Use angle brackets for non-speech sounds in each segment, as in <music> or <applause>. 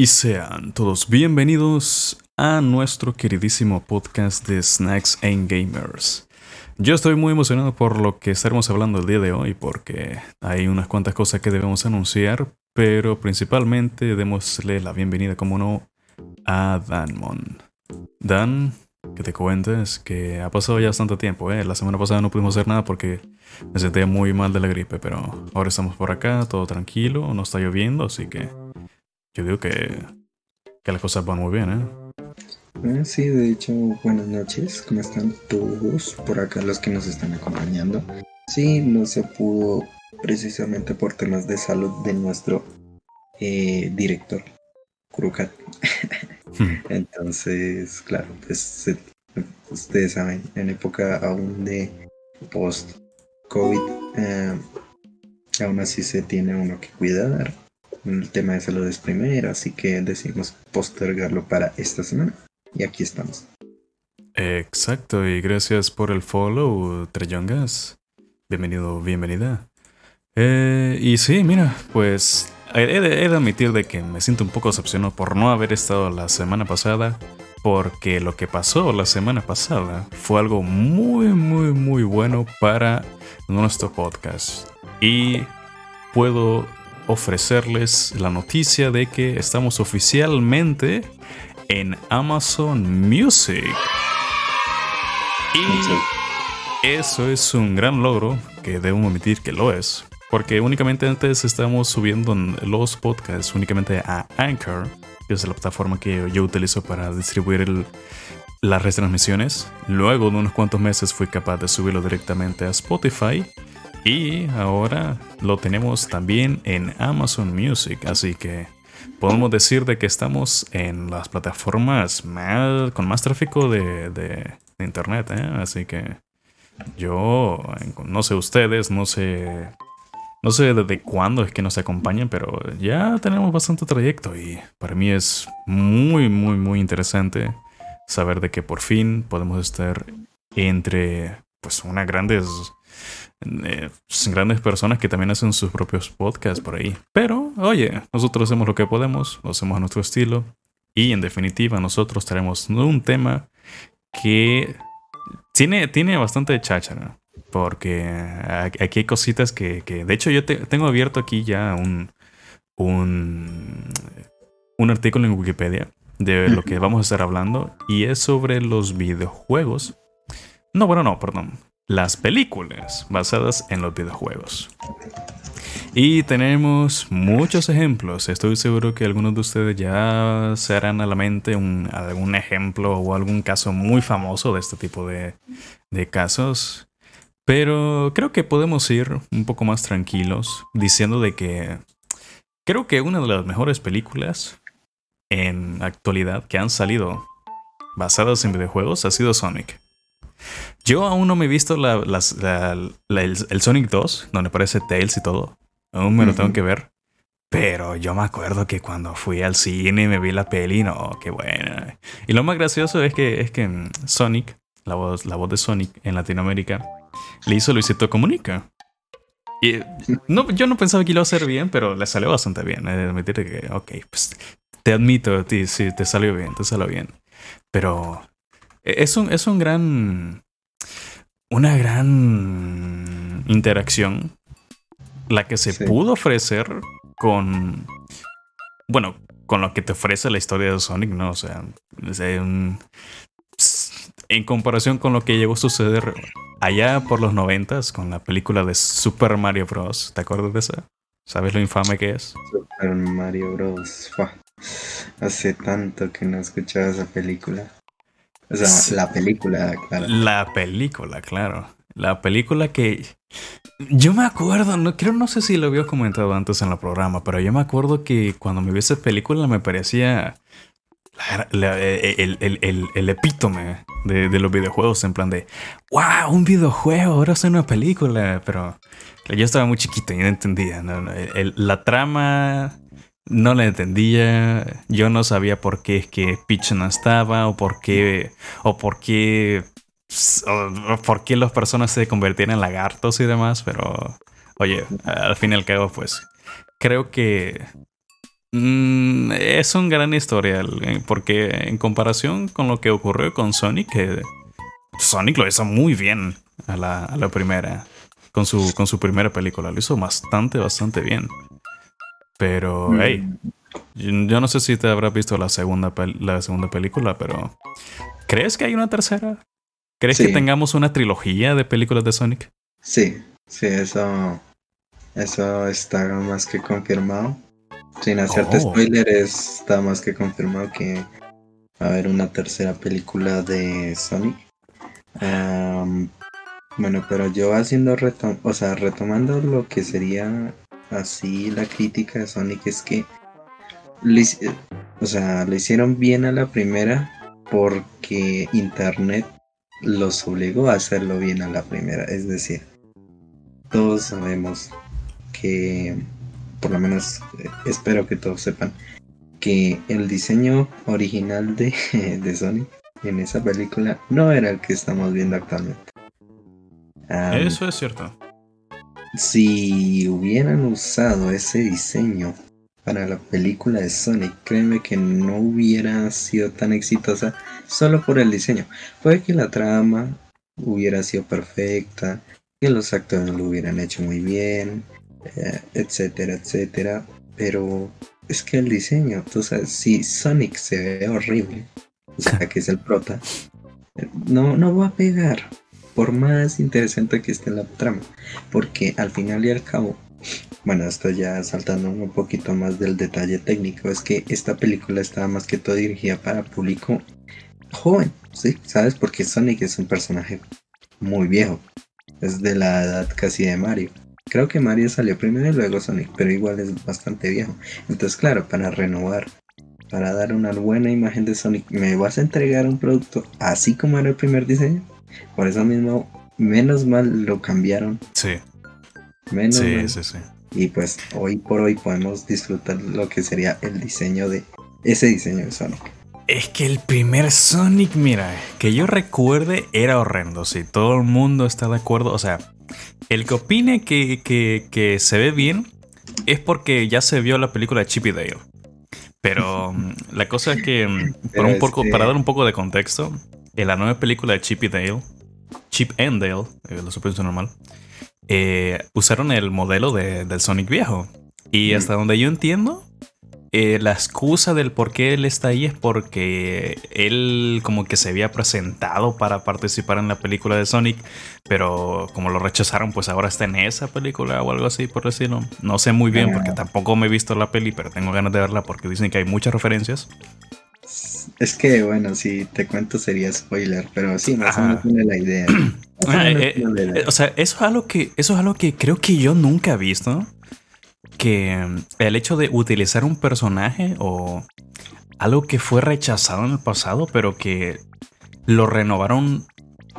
Y sean todos bienvenidos a nuestro queridísimo podcast de Snacks and Gamers. Yo estoy muy emocionado por lo que estaremos hablando el día de hoy porque hay unas cuantas cosas que debemos anunciar, pero principalmente démosle la bienvenida, como no, a Danmon. Dan, que te cuentes que ha pasado ya bastante tiempo, ¿eh? La semana pasada no pudimos hacer nada porque me sentía muy mal de la gripe, pero ahora estamos por acá, todo tranquilo, no está lloviendo, así que yo digo que, que las cosas van muy bien, ¿eh? Ah, sí, de hecho, buenas noches, ¿cómo están todos por acá los que nos están acompañando? Sí, no se pudo precisamente por temas de salud de nuestro eh, director, Kurukat. Hmm. <laughs> Entonces, claro, pues ustedes saben, en época aún de post-COVID, eh, aún así se tiene uno que cuidar el tema de salud es primero, así que decidimos postergarlo para esta semana. Y aquí estamos. Exacto, y gracias por el follow, Treyongas. Bienvenido, bienvenida. Eh, y sí, mira, pues he de, admitir de que me siento un poco decepcionado por no haber estado la semana pasada, porque lo que pasó la semana pasada fue algo muy, muy, muy bueno para nuestro podcast. Y puedo ofrecerles la noticia de que estamos oficialmente en Amazon Music. Y eso es un gran logro, que debo admitir que lo es. Porque únicamente antes estamos subiendo los podcasts únicamente a Anchor, que es la plataforma que yo utilizo para distribuir las retransmisiones. Luego de unos cuantos meses fui capaz de subirlo directamente a Spotify y ahora lo tenemos también en Amazon Music, así que podemos decir de que estamos en las plataformas con más tráfico de, internet, ¿eh? así que yo no sé ustedes, no sé no sé desde cuándo es que nos acompañan, pero ya tenemos bastante trayecto y para mí es muy, muy, muy interesante saber de que por fin podemos estar entre pues una grandes eh, grandes personas que también hacen sus propios podcasts por ahí. Pero, oye, nosotros hacemos lo que podemos, lo hacemos a nuestro estilo. Y en definitiva, nosotros traemos un tema que tiene, tiene bastante cháchara. Porque aquí hay cositas que, de hecho, yo tengo abierto aquí ya un, un, un artículo en Wikipedia de lo que vamos a estar hablando. Y es sobre los videojuegos. No, bueno, no, perdón las películas basadas en los videojuegos. Y tenemos muchos ejemplos. Estoy seguro que algunos de ustedes ya se harán a la mente un, algún ejemplo o algún caso muy famoso de este tipo de, de casos. Pero creo que podemos ir un poco más tranquilos diciendo de que creo que una de las mejores películas en actualidad que han salido basadas en videojuegos ha sido Sonic. Yo aún no me he visto el, Sonic 2, donde aparece Tails y todo. Aún me lo tengo que ver. Pero yo me acuerdo que cuando fui al cine me vi la peli, no, qué buena. Y lo más gracioso es que, es que mm, Sonic, la voz, la voz de Sonic en Latinoamérica, le hizo Luisito Comunica. Y no, yo no pensaba que iba a hacer bien, pero le salió bastante bien. Admitir que, ok, pues te admito, sí, te salió bien, te salió bien. Pero es un, es un gran. Una gran interacción. La que se pudo ofrecer con. Bueno, con lo que te ofrece la historia de Sonic, ¿no? O sea, en comparación con lo que llegó a suceder allá por los noventas con la película de Super Mario Bros. ¿Te acuerdas de esa? ¿Sabes lo infame que es? Super Mario Bros. Hace tanto que no escuchaba esa película. O sea, la película, claro. La película, claro. La película que. Yo me acuerdo, no creo, no sé si lo había comentado antes en el programa, pero yo me acuerdo que cuando me vi esa película me parecía el, epítome de, los videojuegos, en plan de, wow, un videojuego, ahora es una película, pero yo estaba muy chiquito y no entendía. la trama no le entendía. Yo no sabía por qué es que Peach no estaba o por qué o por qué o por qué las personas se convertían en lagartos y demás, pero oye, al fin y al cabo pues creo que Mm, es un gran historial, eh, porque en comparación con lo que ocurrió con Sonic, que Sonic lo hizo muy bien a la, primera, con su, con su primera película, lo hizo bastante, bastante bien. Pero, mm. hey, yo no sé si te habrás visto la segunda, la segunda película, pero ¿crees que hay una tercera? ¿Crees que tengamos una trilogía de películas de Sonic? Sí, sí, eso, eso está más que confirmado. Sin hacerte oh. spoiler, está más que confirmado que va a haber una tercera película de Sonic. bueno, pero yo haciendo retom o sea, retomando lo que sería así la crítica de Sonic es que o sea, le hicieron bien a la primera porque internet los obligó a hacerlo bien a la primera. Es decir, todos sabemos que por lo menos eh, espero que todos sepan, que el diseño original de, <laughs> de Sonic en esa película no era el que estamos viendo actualmente. Eso es cierto. Si hubieran usado ese diseño para la película de Sonic, créeme que no hubiera sido tan exitosa solo por el diseño. Puede que la trama hubiera sido perfecta, que los actores lo hubieran hecho muy bien, eh, etcétera, etcétera. Pero es que el diseño, tú sabes, si Sonic se ve horrible, o sea, que es el prota, no, no va a pegar, por más interesante que esté la trama, porque al final y al cabo, bueno, esto ya saltando un poquito más del detalle técnico, es que esta película estaba más que todo dirigida para público joven, ¿sí? ¿Sabes? Porque Sonic es un personaje muy viejo, es de la edad casi de Mario. Creo que Mario salió primero y luego Sonic, pero igual es bastante viejo. Entonces, claro, para renovar, para dar una buena imagen de Sonic, me vas a entregar un producto así como era el primer diseño. Por eso mismo, menos mal lo cambiaron. Sí. Menos sí, mal. sí, sí. Y pues hoy por hoy podemos disfrutar lo que sería el diseño de ese diseño de Sonic. Es que el primer Sonic, mira, que yo recuerde era horrendo. Si todo el mundo está de acuerdo, o sea, el que opine que, se ve bien es porque ya se vio la película de Chip y Dale. Pero mm, la cosa es que, mm, un poco, para dar un poco de contexto, en la nueva película de Chip y Dale, Chip and Dale, eh, lo supongo normal, eh, usaron el modelo del Sonic viejo. Y hasta donde yo entiendo, eh, la excusa del por qué él está ahí es porque él como que se había presentado para participar en la película de Sonic, pero como lo rechazaron, pues ahora está en esa película o algo así, por decirlo. No sé muy bien porque tampoco me he visto la peli, pero tengo ganas de verla porque dicen que hay muchas referencias. Es que, bueno, si te cuento sería spoiler, pero sí, más o menos tiene la idea. <clears throat> Eh, eh, o sea, eso es algo que, eso es algo que creo que yo nunca he visto que mm, el hecho de utilizar un personaje o algo que fue rechazado en el pasado, pero que lo renovaron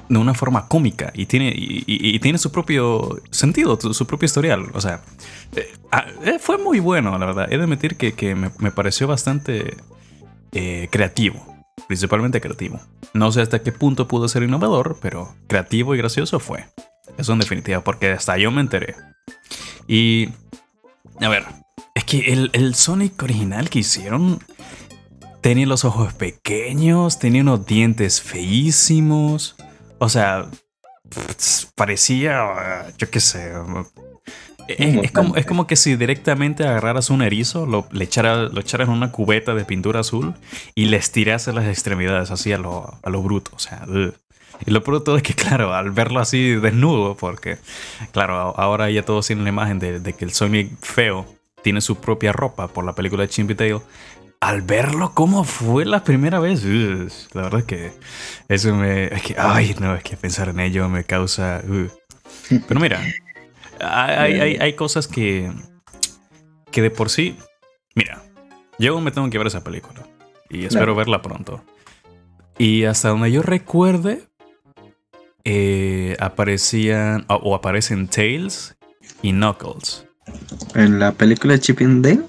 de una forma cómica y tiene, y, tiene su propio sentido, su propio historial. O sea, eh, ah, eh, fue muy bueno, la verdad. He de admitir que, me, pareció bastante eh, creativo, principalmente creativo. No sé hasta qué punto pudo ser innovador, pero creativo y gracioso fue. Eso en definitiva, porque hasta yo me enteré. Y a ver, es que el, Sonic original que hicieron tenía los ojos pequeños, tenía unos dientes feísimos. O sea, parecía, yo qué sé. Es, como, que si directamente agarraras un erizo, lo, le echaras, lo echaras en una cubeta de pintura azul y le estirases las extremidades así a lo, a lo bruto. O sea, y lo bruto es que, claro, al verlo así desnudo, porque, claro, ahora ya todos tienen la imagen de, que el Sonic feo tiene su propia ropa por la película de Chimpy Tale. Al verlo, ¿cómo fue la primera vez? la verdad es que eso me. Es que, ay, no, es que pensar en ello me causa. Pero mira, hay, hay, cosas que. que de por sí. Mira, yo me tengo que ver esa película. Y espero verla pronto. Y hasta donde yo recuerde, eh, aparecían o, aparecen Tails y Knuckles. ¿En la película de Chip and Dale?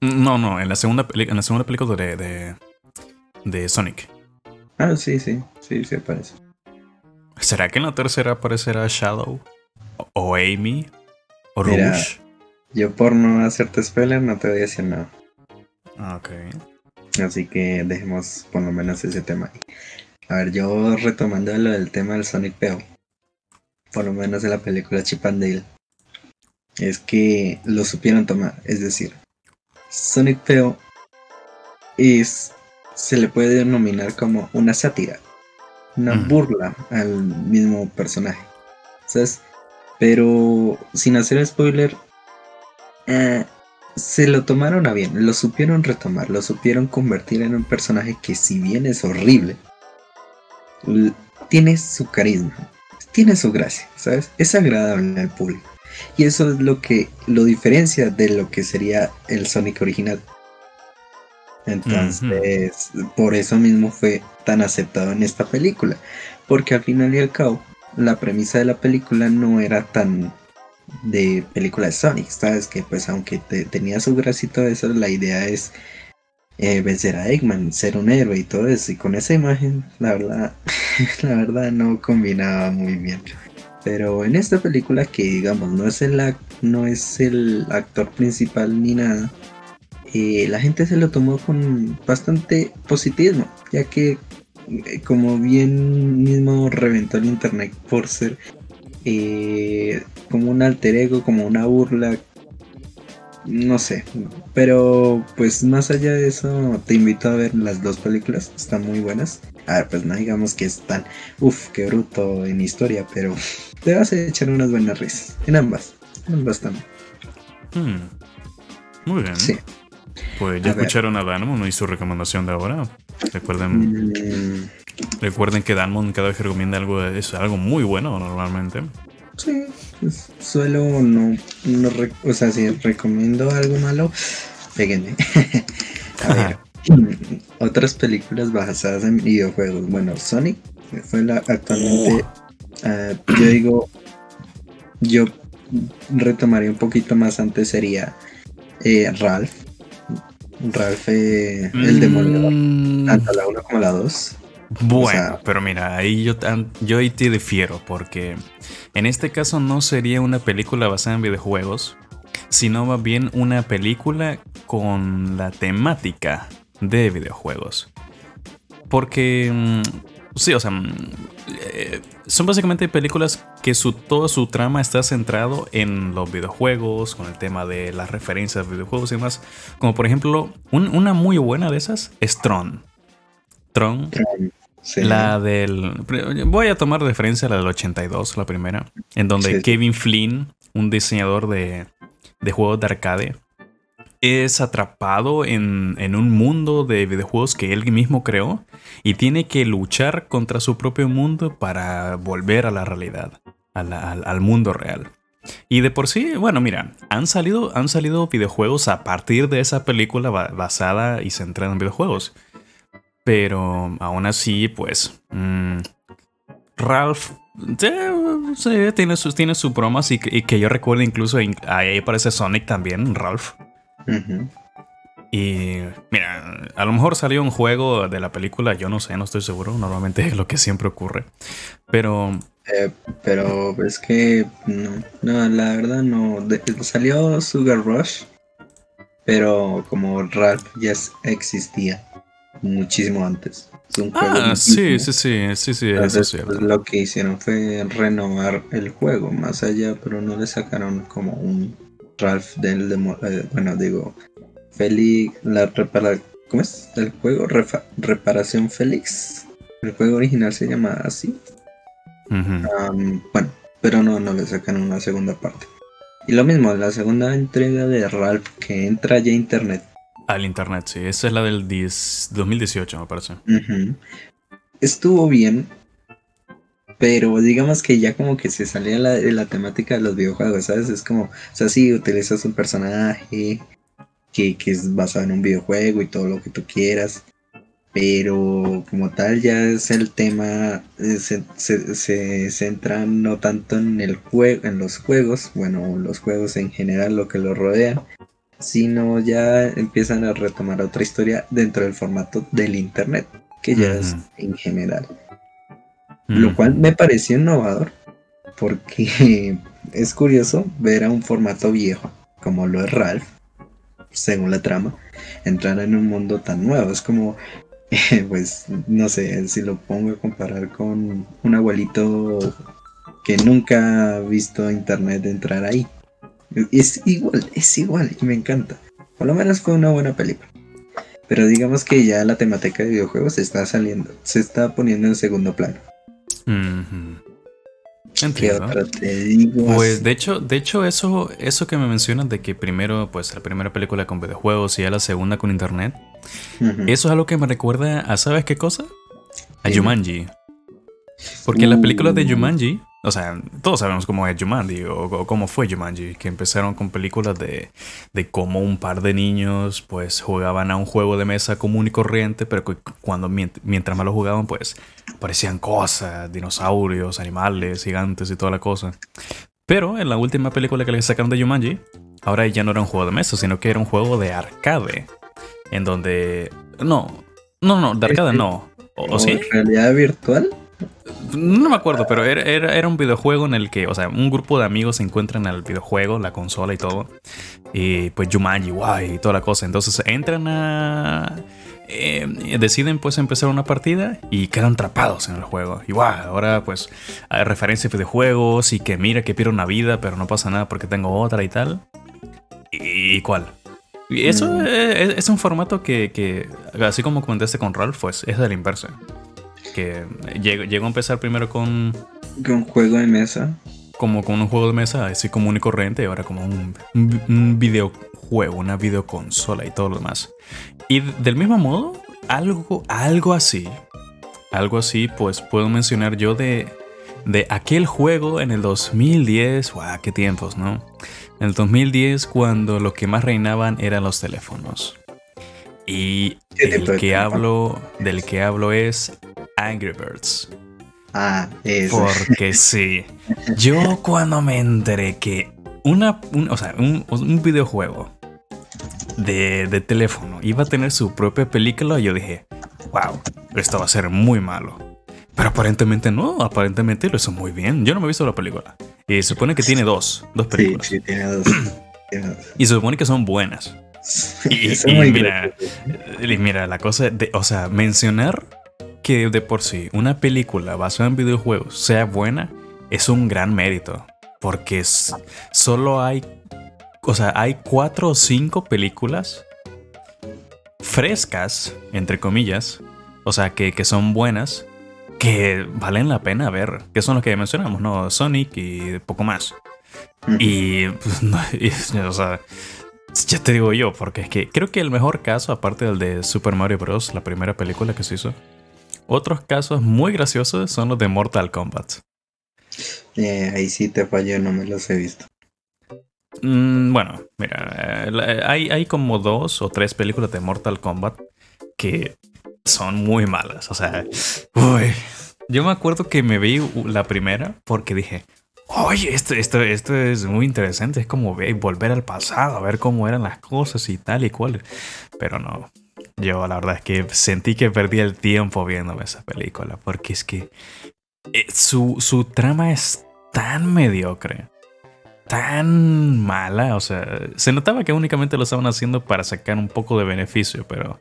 No, no, en la segunda, en la segunda película de, de, Sonic. Ah, sí, sí, sí, sí aparece. ¿Será que en la tercera aparecerá Shadow? ¿O Amy? ¿O Rouge? Yo por no hacerte spoiler no te voy a decir nada. Ah, ok. Así que dejemos por lo menos ese tema ahí. A ver, yo retomando lo del tema del Sonic Peo. Por lo menos en la película Chip and Dale. Es que lo supieron tomar. Es decir, Sonic Peo es. Se le puede denominar como una sátira. Una burla al mismo personaje. ¿Sabes? Pero sin hacer spoiler. eh, se lo tomaron a bien, lo supieron retomar, lo supieron convertir en un personaje que si bien es horrible, tiene su carisma, tiene su gracia, ¿sabes? Es agradable al público. Y eso es lo que lo diferencia de lo que sería el Sonic original. Entonces, por eso mismo fue tan aceptado en esta película. Porque al final y al cabo, la premisa de la película no era tan de película de Sonic, sabes que pues aunque te- tenía su gracia y todo eso, la idea es eh, vencer a Eggman, ser un héroe y todo eso, y con esa imagen, la verdad, <laughs> la verdad no combinaba muy bien. Pero en esta película que digamos no es el no es el actor principal ni nada, eh, la gente se lo tomó con bastante positivismo, ya que como bien mismo reventó el internet por ser eh, como un alter ego, como una burla, no sé, pero pues más allá de eso te invito a ver las dos películas, están muy buenas. A ver, pues no digamos que están, uff, qué bruto en historia, pero te vas a echar unas buenas risas, en ambas, en ambas también. Hmm. Muy bien. Sí. Pues ya A ver. escucharon a Danmon y su recomendación de ahora. Recuerden, Mm, recuerden que Danmon cada vez que recomienda algo es algo muy bueno normalmente. Sí, pues, suelo no, o sea, si recomiendo algo malo, péguenme. <laughs> A ver, <laughs> otras películas basadas en videojuegos. Bueno, Sonic fue la actualmente, ah, yo digo, yo retomaría un poquito más antes sería eh, Ralph. Ralph, eh, el demoledor, Mm, tanto la 1 como la 2. Bueno, O sea- pero mira, ahí yo, yo ahí te difiero, porque en este caso no sería una película basada en videojuegos, sino más bien una película con la temática de videojuegos. Porque, mm, sí, o sea, mm, eh, son básicamente películas que su, todo su trama está centrado en los videojuegos, con el tema de las referencias a videojuegos y demás. Como por ejemplo, un- una muy buena de esas es Tron. Tron Sí. la del. Voy a tomar de referencia a la del 82, la primera. En donde Sí. Kevin Flynn, un diseñador de, de juegos de arcade, es atrapado en, en un mundo de videojuegos que él mismo creó y tiene que luchar contra su propio mundo para volver a la realidad, al, al mundo real. Y de por sí, bueno, mira, han salido, han salido videojuegos a partir de esa película ba- basada y centrada en videojuegos. Pero aún así, pues. mm, Ralph. sí, tiene, sus, tiene sus bromas y, que- y que yo recuerdo incluso in- ahí aparece Sonic también, Ralph. Y mira, a lo mejor salió un juego de la película, yo no sé, no estoy seguro. Normalmente es lo que siempre ocurre. Pero Eh, pero es que no, no, la verdad no. De- salió Sugar Rush, pero como Ralph ya existía muchísimo antes. Es un juego Ah, sí, sí, sí, sí, sí, eso es pues, lo que hicieron fue renovar el juego más allá, pero no le sacaron como un Ralph del demo- eh, bueno, digo, Félix, la repara, ¿cómo es? El juego Refa- Reparación Félix. El juego original se llama así. Bueno, pero no, no le sacan una segunda parte. Y lo mismo, la segunda entrega de Ralph que entra ya a internet. Al internet, sí. Esa es la del 10 2018, me parece. Estuvo bien, pero digamos que ya como que se salía la, de la temática de los videojuegos, ¿sabes? Es como, o sea, sí, utilizas un personaje que, que es basado en un videojuego y todo lo que tú quieras, pero como tal ya es el tema, eh, se, se, se centra no tanto en el juego, en los juegos, bueno, los juegos en general, lo que los rodea, sino ya empiezan a retomar otra historia dentro del formato del internet, que ya es en general. Lo cual Ujú. me pareció innovador, porque <laughs> es curioso ver a un formato viejo, como lo es Ralph, según la trama, entrar en un mundo tan nuevo. Es como, <laughs> pues, no sé, si lo pongo a comparar con un abuelito que nunca ha visto internet entrar ahí. Es igual, es igual y me encanta. Por lo menos fue una buena película. Pero digamos que ya la temática de videojuegos se está saliendo, se está poniendo en segundo plano. Entiendo. Pues de hecho, de hecho eso, eso que me mencionas de que primero, pues la primera película con videojuegos y ya la segunda con internet, eso es algo que me recuerda a ¿sabes qué cosa? A Jumanji. Porque las películas de uh. Jumanji o sea, todos sabemos cómo es Jumanji o, cómo fue Jumanji, que empezaron con películas de, de cómo un par de niños pues jugaban a un juego de mesa común y corriente, pero cuando mientras más lo jugaban pues parecían cosas, dinosaurios, animales, gigantes y toda la cosa. Pero en la última película que le sacaron de Jumanji, ahora ya no era un juego de mesa, sino que era un juego de arcade, en donde... No, no, no, de arcade no. ¿O, sí? ¿Realidad virtual? No me acuerdo, pero era, era, un videojuego en el que, o sea, un grupo de amigos se encuentran en el videojuego, la consola y todo. Y pues Jumanji, guay, y toda la cosa. Entonces entran a. Eh, deciden pues empezar una partida y quedan atrapados en el juego. Y guau, ahora pues hay referencias de videojuegos y que mira que pierdo una vida, pero no pasa nada porque tengo otra y tal. ¿Y cuál? Y eso mm. es, un formato que, que, así como comentaste con Ralph, pues es de la que llegó, a empezar primero con... Con un juego de mesa. Como con un juego de mesa así común y corriente, y ahora como un, un videojuego, una videoconsola y todo lo demás. Y del mismo modo, algo, algo así, algo así, pues puedo mencionar yo de, de aquel juego en el 2010, ¡guau! ¡Qué tiempos, ¿no? En el 2010, cuando lo que más reinaban eran los teléfonos. Y el que hablo, del que hablo es Angry Birds. Ah, eso. Porque <laughs> sí. Yo cuando me enteré que una, o sea, un, videojuego de, de, teléfono iba a tener su propia película, yo dije, wow, esto va a ser muy malo. Pero aparentemente no, aparentemente lo hizo muy bien. Yo no me he visto la película. Y se supone que tiene dos, dos películas. Sí, sí, tiene <clears throat> dos. y se supone que son buenas. <laughs> Y, mira, y mira, la cosa, de, o sea, mencionar que de por sí una película basada en videojuegos sea buena es un gran mérito. Porque solo hay, o sea, hay cuatro o cinco películas frescas, entre comillas, o sea, que, son buenas, que valen la pena ver, que son los que mencionamos, ¿no? Sonic y poco más. Y, pues, <laughs> o sea, ya te digo yo, porque es que creo que el mejor caso, aparte del de Super Mario Bros., la primera película que se hizo, otros casos muy graciosos son los de Mortal Kombat. Eh, ahí sí te fallé, no me los he visto. Mm, bueno, mira, eh, hay, hay como dos o tres películas de Mortal Kombat que son muy malas. O sea, uy, yo me acuerdo que me vi la primera porque dije, oye, esto, esto, esto es muy interesante. Es como volver al pasado, a ver cómo eran las cosas y tal y cual. Pero no, yo la verdad es que sentí que perdí el tiempo viéndome esa película, porque es que eh, su, su trama es tan mediocre, tan mala, o sea, se notaba que únicamente lo estaban haciendo para sacar un poco de beneficio, pero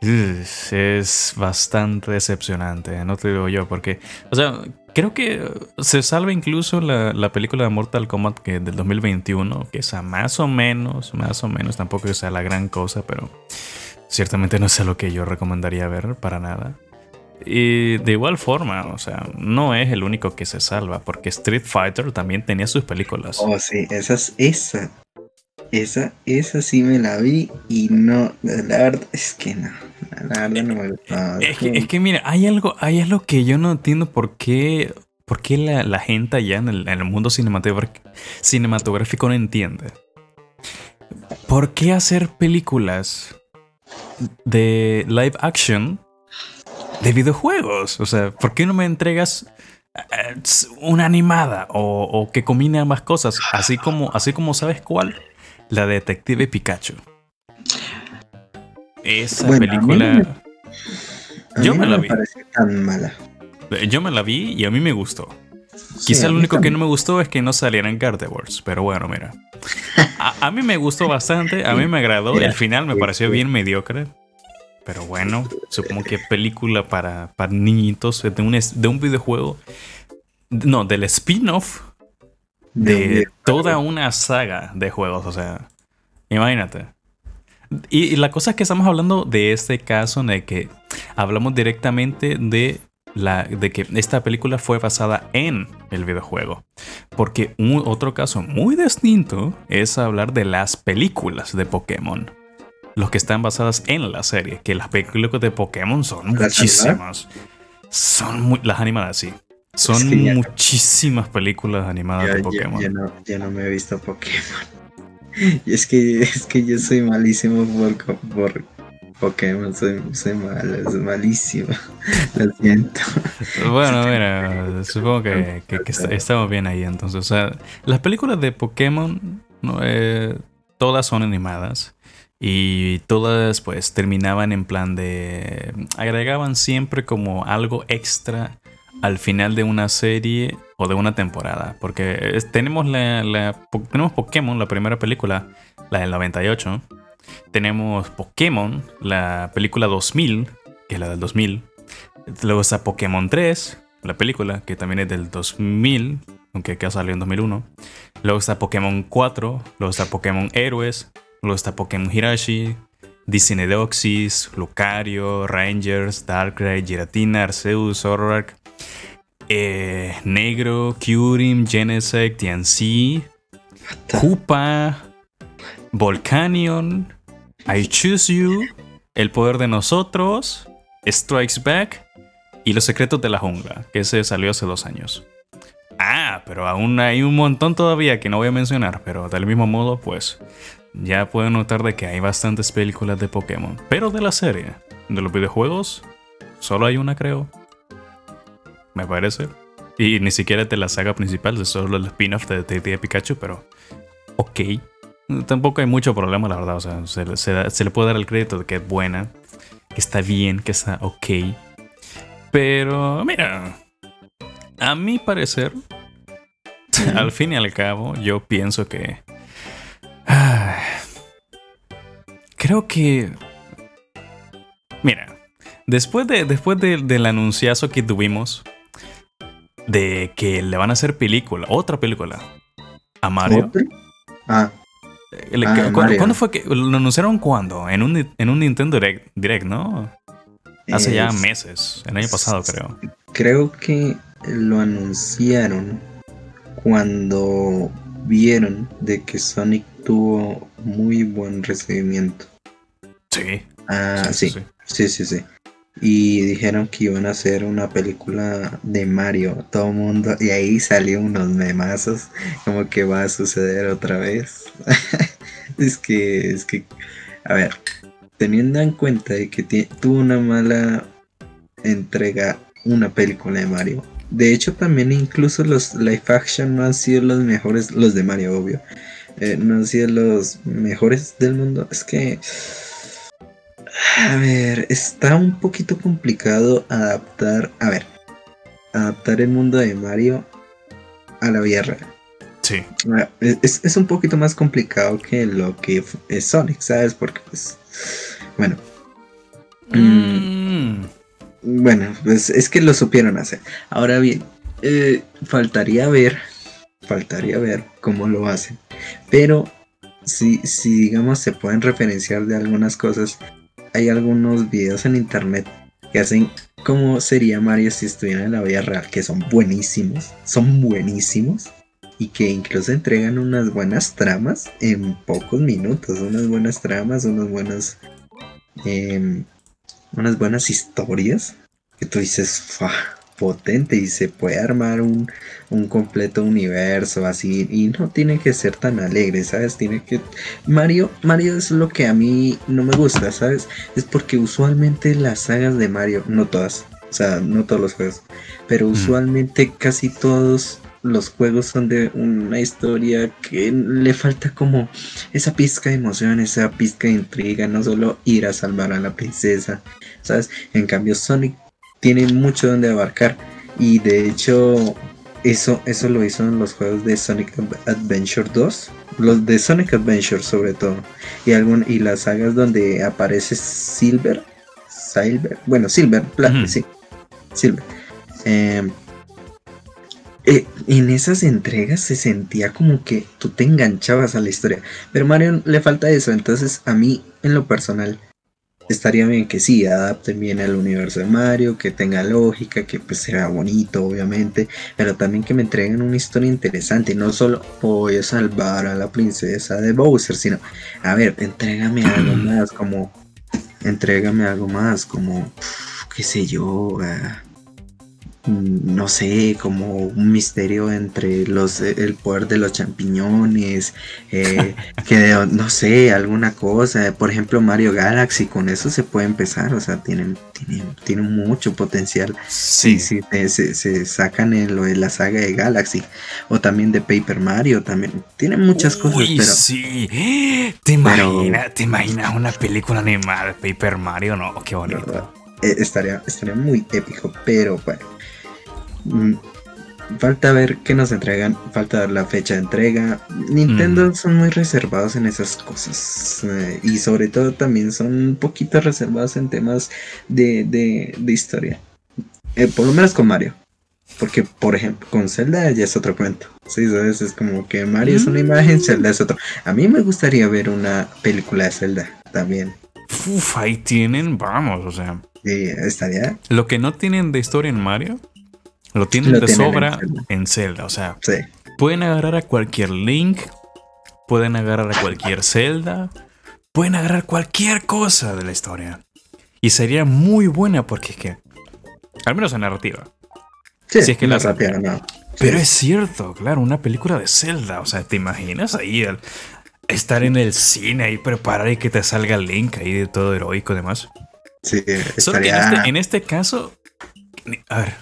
es bastante decepcionante, no te digo yo, porque, o sea, creo que se salva incluso la, la película de Mortal Kombat que del 2021, que es más o menos, más o menos, tampoco sea la gran cosa, pero ciertamente no es lo que yo recomendaría ver para nada. Y de igual forma, o sea, no es el único que se salva, porque Street Fighter también tenía sus películas. Oh, sí, esa, esa, esa, esa sí me la vi y no, la verdad es que no, la verdad no me gustaba. Es que, es que mira, hay algo, hay algo que yo no entiendo por qué, por qué la, gente allá en el, en el mundo cinematográfico no entiende. ¿Por qué hacer películas de live action de videojuegos. O sea, ¿por qué no me entregas eh, una animada o, que combine ambas cosas? Así como, así como sabes cuál, la Detective Pikachu. Esa película. yo me, la vi. Tan mala. Yo me la vi y a mí me gustó. Quizá lo único que no me gustó es que no salieran Gardewords, pero bueno, mira. a, mí me gustó bastante, a mí me agradó. El final me pareció bien mediocre. Pero bueno, supongo que película para, para niñitos de un, de un videojuego. No, del spin-off de toda una saga de juegos. O sea, imagínate. Y, y, la cosa es que estamos hablando de este caso en el que hablamos directamente de la, de que esta película fue basada en el videojuego. Porque un otro caso muy distinto es hablar de las películas de Pokémon. Los que están basadas en la serie. Que las películas de Pokémon son muchísimas. Son muy, las animadas, sí. Son muchísimas películas animadas de Pokémon. Ya, no, no, me he visto Pokémon. <laughs> Y es que, es que yo soy malísimo por, por Pokémon, soy, soy malo, es malísimo. <laughs> Lo siento. <laughs> Bueno, <laughs> mira, supongo que, estamos bien ahí entonces. O sea, las películas de Pokémon, eh, todas son animadas. Y todas pues terminaban en plan de... agregaban siempre como algo extra al final de una serie o de una temporada. Porque tenemos, la, tenemos Pokémon, la primera película, la del 98 tenemos Pokémon, la película 2000, que es la del 2000. Luego está Pokémon 3, la película, que también es del 2000, aunque acá salió en 2001. Luego está Pokémon 4, luego está Pokémon Héroes, luego está Pokémon Hirashi, Deoxys, Lucario, Rangers, Darkrai, Giratina, Arceus, Zoroark, eh, Negro, Kyurem, Genesect, Tianxi, Koopa, Volcanion, I Choose You, El Poder de Nosotros, Strikes Back y Los Secretos de la Jungla, que ese salió hace dos años. Ah, pero aún hay un montón todavía que no voy a mencionar, pero del mismo modo, pues ya pueden notar de que hay bastantes películas de Pokémon. Pero de la serie, de los videojuegos, solo hay una, creo. Me parece. Y ni siquiera de la saga principal, es solo el spin-off de Detective Pikachu, pero ok. Tampoco hay mucho problema, la verdad. O sea, se, le puede dar el crédito de que es buena, que está bien, que está ok. Pero, mira, a mi parecer, al fin y al cabo, yo pienso que. creo que. Mira, después, de, después del anunciazo que tuvimos de que le van a hacer película, otra película a Mario. Ah. Ah, ¿Cuándo, fue que lo anunciaron cuándo? En un, en un Nintendo Direct, ¿no? Hace ya meses, el año pasado creo. Creo que lo anunciaron cuando vieron de que Sonic tuvo muy buen recibimiento. Sí. Ah, sí. Sí, sí, sí. Y dijeron que iban a hacer una película de Mario, todo mundo, y ahí salió unos memazos, como que va a suceder otra vez. <laughs> es que, es que, a ver, teniendo en cuenta de que tuvo una mala entrega una película de Mario. De hecho, también incluso los live action no han sido los mejores, los de Mario, obvio. Eh, no han sido los mejores del mundo. Es que a ver, está un poquito complicado adaptar. A ver, adaptar el mundo de Mario a la vida real. Sí. Ah, es, un poquito más complicado que lo que es Sonic, ¿sabes? Porque, pues. Bueno. Mm. Bueno, pues es que lo supieron hacer. Ahora bien, eh, faltaría ver. Faltaría ver cómo lo hacen. Pero si, si digamos se pueden referenciar de algunas cosas hay algunos videos en internet que hacen cómo sería Mario si estuviera en la vida real, que son buenísimos, son buenísimos y que incluso entregan unas buenas tramas en pocos minutos, unas buenas tramas, unas buenas, em, unas buenas historias que tú dices, potente y se puede armar un, completo universo así y no tiene que ser tan alegre, ¿sabes? Tiene que Mario Mario es lo que a mí no me gusta, ¿sabes? Es porque usualmente las sagas de Mario, no todas, o sea, no todos los juegos, pero mm. usualmente casi todos los juegos son de una historia que le falta como esa pizca de emoción, esa pizca de intriga, no solo ir a salvar a la princesa, ¿sabes? En cambio Sonic tiene mucho donde abarcar y de hecho eso, eso lo hizo en los juegos de Sonic Adventure 2. Los de Sonic Adventure sobre todo. Y, algún, y las sagas donde aparece Silver. Silver. Bueno, Silver, sí. Silver. Em, eh, en esas entregas se sentía como que tú te enganchabas a la historia. Pero Mario le falta eso. Entonces a mí, en lo personal, estaría bien que sí, adapten bien al universo de Mario, que tenga lógica, que pues sea bonito, obviamente, pero también que me entreguen una historia interesante. No solo voy a salvar a la princesa de Bowser, sino, a ver, entrégame algo <clears throat> más, como, entrégame algo más, como, qué sé yo, uh, no sé, como un misterio entre los el poder de los champiñones, eh, <laughs> que no sé, alguna cosa, por ejemplo Mario Galaxy, con eso se puede empezar, o sea, tienen, tienen, mucho potencial. Sí, sí, se, sacan en lo de la saga de Galaxy, o también de Paper Mario, también, tienen muchas cosas, pero... Sí, te imaginas, te imaginas una película animada de Paper Mario, ¿no? Qué bonito. Eh, estaría, estaría muy épico, pero bueno falta ver qué nos entregan, falta la fecha de entrega. Nintendo mm. son muy reservados en esas cosas. Eh, y sobre todo también son un poquito reservados en temas de, de, historia. Eh, por lo menos con Mario. Porque, por ejemplo, con Zelda ya es otro cuento. Sí, ¿sabes? Es como que Mario es una imagen, Zelda es otro. A mí me gustaría ver una película de Zelda también. Uf, ahí tienen, vamos, o sea. Sí, estaría. Lo que no tienen de historia en Mario, lo tienen de sobra en Zelda. O sea, pueden agarrar a cualquier Link, pueden agarrar a cualquier Zelda, pueden agarrar cualquier cosa de la historia. Y sería muy buena porque es que, al menos en narrativa. Sí, si es que la rápida, no. Pero es cierto, claro, una película de Zelda. O sea, ¿te imaginas ahí estar en el cine y preparar y que te salga Link ahí de todo heroico y demás? Sí, Solo que en este, en este caso, a ver,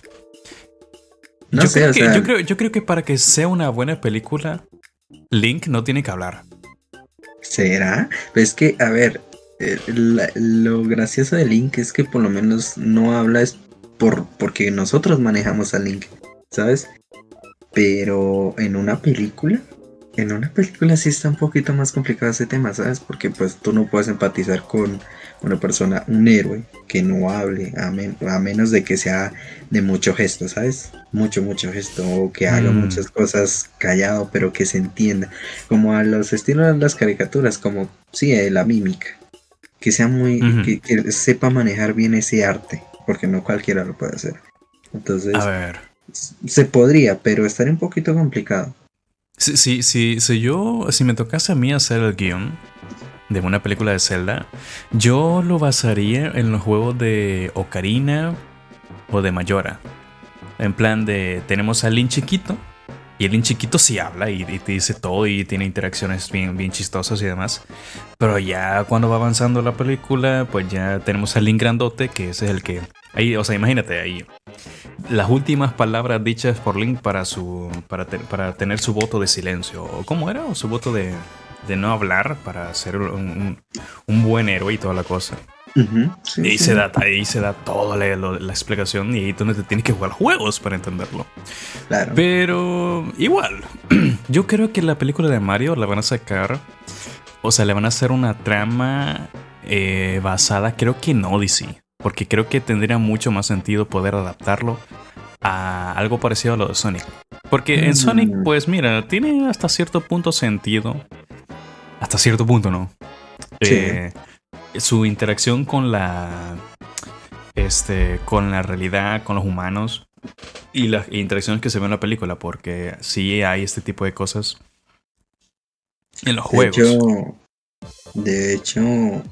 yo, creo que, yo, creo, que para que sea una buena película, Link no tiene que hablar. ¿Será? Es que, a ver, eh, lo gracioso de Link es que por lo menos no habla es por, porque nosotros manejamos a Link, ¿sabes? Pero en una película, en una película sí está un poquito más complicado ese tema, ¿sabes? Porque pues tú no puedes empatizar con una persona, un héroe que no hable, a, a menos de que sea de mucho gesto, ¿sabes? Mucho, mucho gesto, o que haga mm. muchas cosas callado, pero que se entienda. Como a los estilos de las caricaturas, como, sí, eh, la mímica. Que sea muy, que, sepa manejar bien ese arte, porque no cualquiera lo puede hacer. Entonces, a ver. se podría, pero estaría un poquito complicado. Sí, sí, sí, si yo, si me tocase a mí hacer el guion, de una película de Zelda, yo lo basaría en los juegos de Ocarina o de Mayora. En plan de, tenemos al Link chiquito, y el Link chiquito sí habla y, te dice todo y tiene interacciones bien, bien chistosas y demás. Pero ya cuando va avanzando la película, pues ya tenemos al Link grandote, que ese es el que... Ahí, o sea, imagínate ahí. Las últimas palabras dichas por Link para su. para, para tener su voto de silencio. ¿O cómo era? ¿O su voto de de no hablar para ser un, buen héroe y toda la cosa. y ahí, se da, ahí se da toda la, explicación y ahí es donde te tienes que jugar juegos para entenderlo. Claro. Pero igual, <clears throat> yo creo que la película de Mario la van a sacar, o sea, le van a hacer una trama eh, basada, creo que en Odyssey, porque creo que tendría mucho más sentido poder adaptarlo a algo parecido a lo de Sonic. Porque en Sonic, mm. pues mira, tiene hasta cierto punto sentido hasta cierto punto, ¿no? Eh, su interacción con la. Este. con la realidad, con los humanos. Y las interacciones que se ven en la película. Porque sí hay este tipo de cosas. En los juegos. de hecho.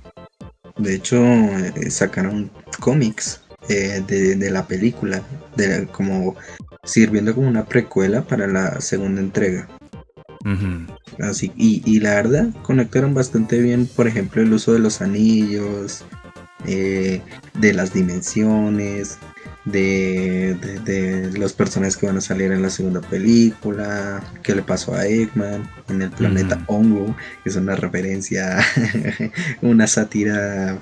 De hecho. Eh, sacaron cómics. Eh, de, la película. De, como sirviendo como una precuela para la segunda entrega. Así, y, la verdad, conectaron bastante bien, por ejemplo, el uso de los anillos, eh, de las dimensiones, de, de, los personajes que van a salir en la segunda película, qué le pasó a Eggman en el planeta Hongo, que es una referencia, <laughs> una sátira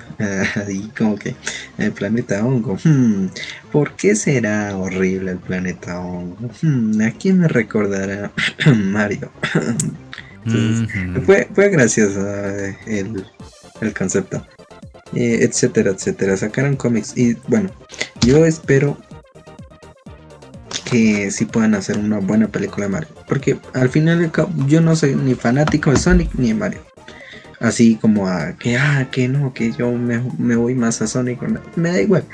ahí como que el planeta Hongo, hmm, ¿por qué será horrible el planeta Hongo? Hmm, ¿A quién me recordará <clears throat> Mario? <clears throat> fue, fue gracioso eh, el, el concepto. Eh, etcétera, etcétera. Sacaron cómics y bueno, yo espero que sí puedan hacer una buena película de Mario. Porque al final yo no soy ni fanático de Sonic ni de Mario. Así como a que, ah, que no, que yo me, voy más a Sonic. Me da igual.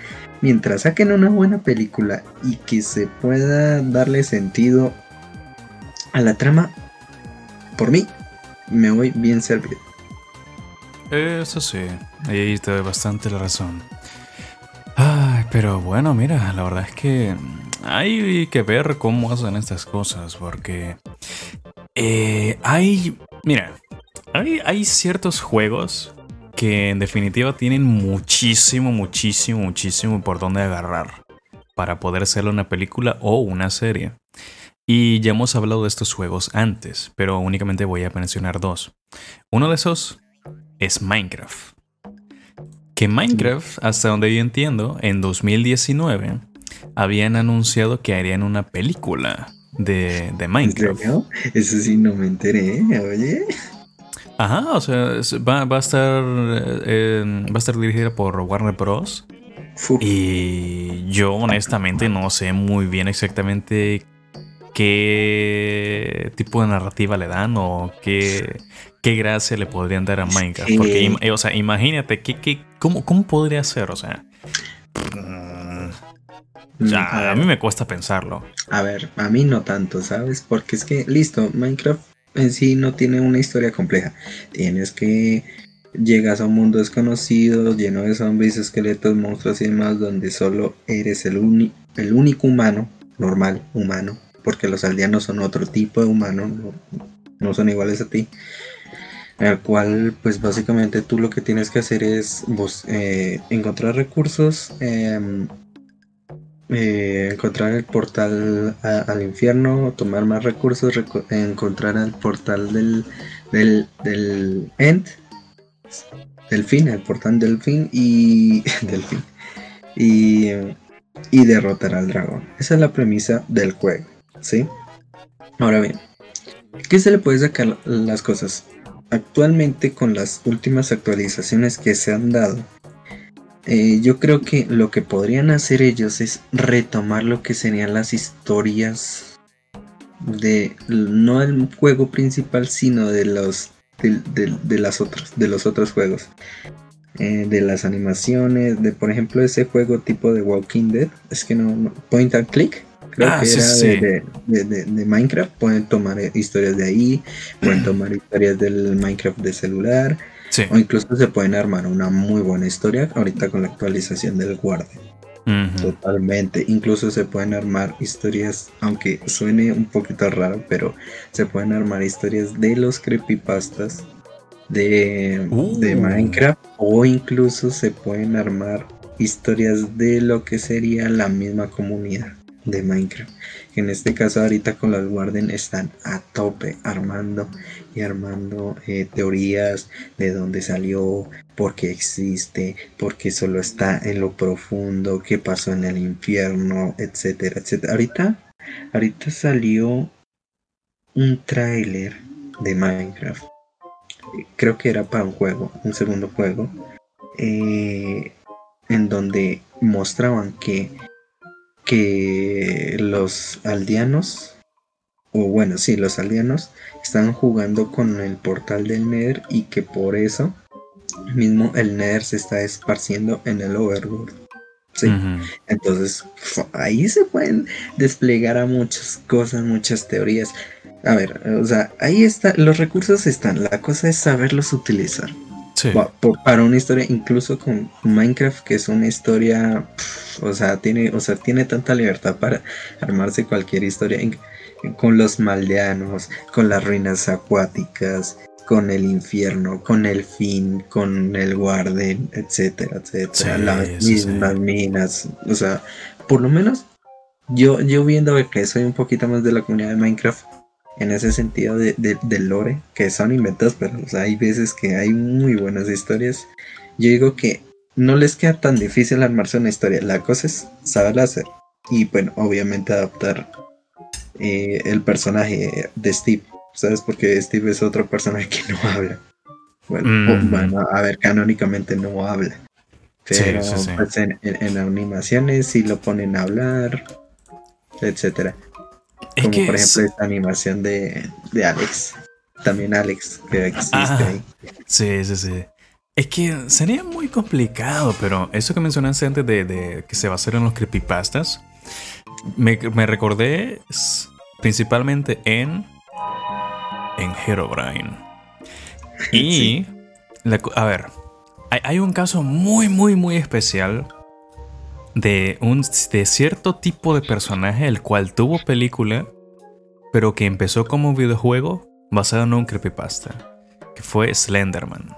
Mientras saquen una buena película y que se pueda darle sentido a la trama, por mí, me voy bien servido. Eso sí, ahí te doy bastante la razón. Ay, pero bueno, mira, la verdad es que hay que ver cómo hacen estas cosas, porque eh, hay, mira, hay, ciertos juegos que en definitiva tienen muchísimo, muchísimo, muchísimo por dónde agarrar para poder hacerle una película o una serie. Y ya hemos hablado de estos juegos antes, pero únicamente voy a mencionar dos. Uno de esos es Minecraft. Que Minecraft, hasta donde yo entiendo, en 2019 habían anunciado que harían una película de, de Minecraft. Eso sí no me enteré, oye. Ajá, o sea, va, a estar eh, va a estar dirigida por Warner Bros. Y yo honestamente no sé muy bien exactamente qué tipo de narrativa le dan o qué, qué gracia le podrían dar a Minecraft. Porque, o sea, imagínate, ¿qué, cómo, ¿cómo podría ser? O sea, mm, a, mí me cuesta pensarlo. A ver, a mí no tanto, ¿sabes? Porque es que, listo, Minecraft en sí no tiene una historia compleja. Tienes que llegas a un mundo desconocido, lleno de zombies, esqueletos, monstruos y demás, donde solo eres el, el único humano, normal, humano, porque los aldeanos son otro tipo de humano, no, son iguales a ti. Al cual, pues básicamente tú lo que tienes que hacer es eh, encontrar recursos, em, eh, encontrar el portal al infierno, tomar más recursos, encontrar el portal del, del, del end, del fin, el portal del fin y <laughs> del fin y, y derrotar al dragón. Esa es la premisa del juego. ¿sí? Ahora bien, ¿qué se le puede sacar las cosas? Actualmente con las últimas actualizaciones que se han dado, eh, yo creo que lo que podrían hacer ellos es retomar lo que serían las historias de no el juego principal, sino de los de, las otras, de los otros juegos. Eh, de las animaciones, de por ejemplo ese juego tipo de Walking Dead, es que no point and click, creo ah, que era de, Minecraft. Pueden tomar historias de ahí, pueden tomar historias del Minecraft de celular, o incluso se pueden armar una muy buena historia ahorita con la actualización del Guardian. Totalmente. Incluso se pueden armar historias, aunque suene un poquito raro, pero se pueden armar historias de los creepypastas de, de uh. Minecraft o incluso se pueden armar historias de lo que sería la misma comunidad de Minecraft. En este caso ahorita con las Warden están a tope armando y armando eh, teorías de dónde salió, por qué existe, por qué solo está en lo profundo, qué pasó en el infierno, etcétera, etcétera. Ahorita, ahorita salió un tráiler de Minecraft. Creo que era para un juego, un segundo juego. Eh, en donde mostraban que que los aldeanos, o bueno, sí, los aldeanos están jugando con el portal del Nether y que por eso mismo el Nether se está esparciendo en el Overworld. Sí. Entonces, ahí se pueden desplegar a muchas cosas, muchas teorías. A ver, o sea, ahí está, los recursos están, la cosa es saberlos utilizar. Para una historia, incluso con Minecraft, que es una historia o sea, tiene, o sea, tiene tanta libertad para armarse cualquier historia con los maldeanos, con las ruinas acuáticas, con el infierno, con el fin, con el guarden, etcétera, etcétera. las mismas minas. O sea, por lo menos yo, yo viendo que soy un poquito más de la comunidad de Minecraft, en ese sentido de, de, lore, que son inventados, pero hay veces que hay muy buenas historias. Yo digo que no les queda tan difícil armarse una historia. La cosa es saberla hacer. Y bueno, obviamente adaptar eh, el personaje de Steve. ¿Sabes? Porque Steve es otro personaje que <laughs> no habla. Bueno, mm. bueno a ver, canónicamente no habla. Pero Pues en, en, animaciones sí lo ponen a hablar etcétera. Como por ejemplo esta animación de, Alex. También Alex, que existe ahí. Sí, sí, sí. Es que sería muy complicado, pero eso que mencionaste antes de, que se va a hacer en los creepypastas, me, me recordé principalmente en. en Herobrine. <laughs> Y. a ver, hay, hay, un caso muy, muy, muy especial de, un, de cierto tipo de personaje el cual tuvo película, pero que empezó como un videojuego basado en un creepypasta, que fue Slenderman.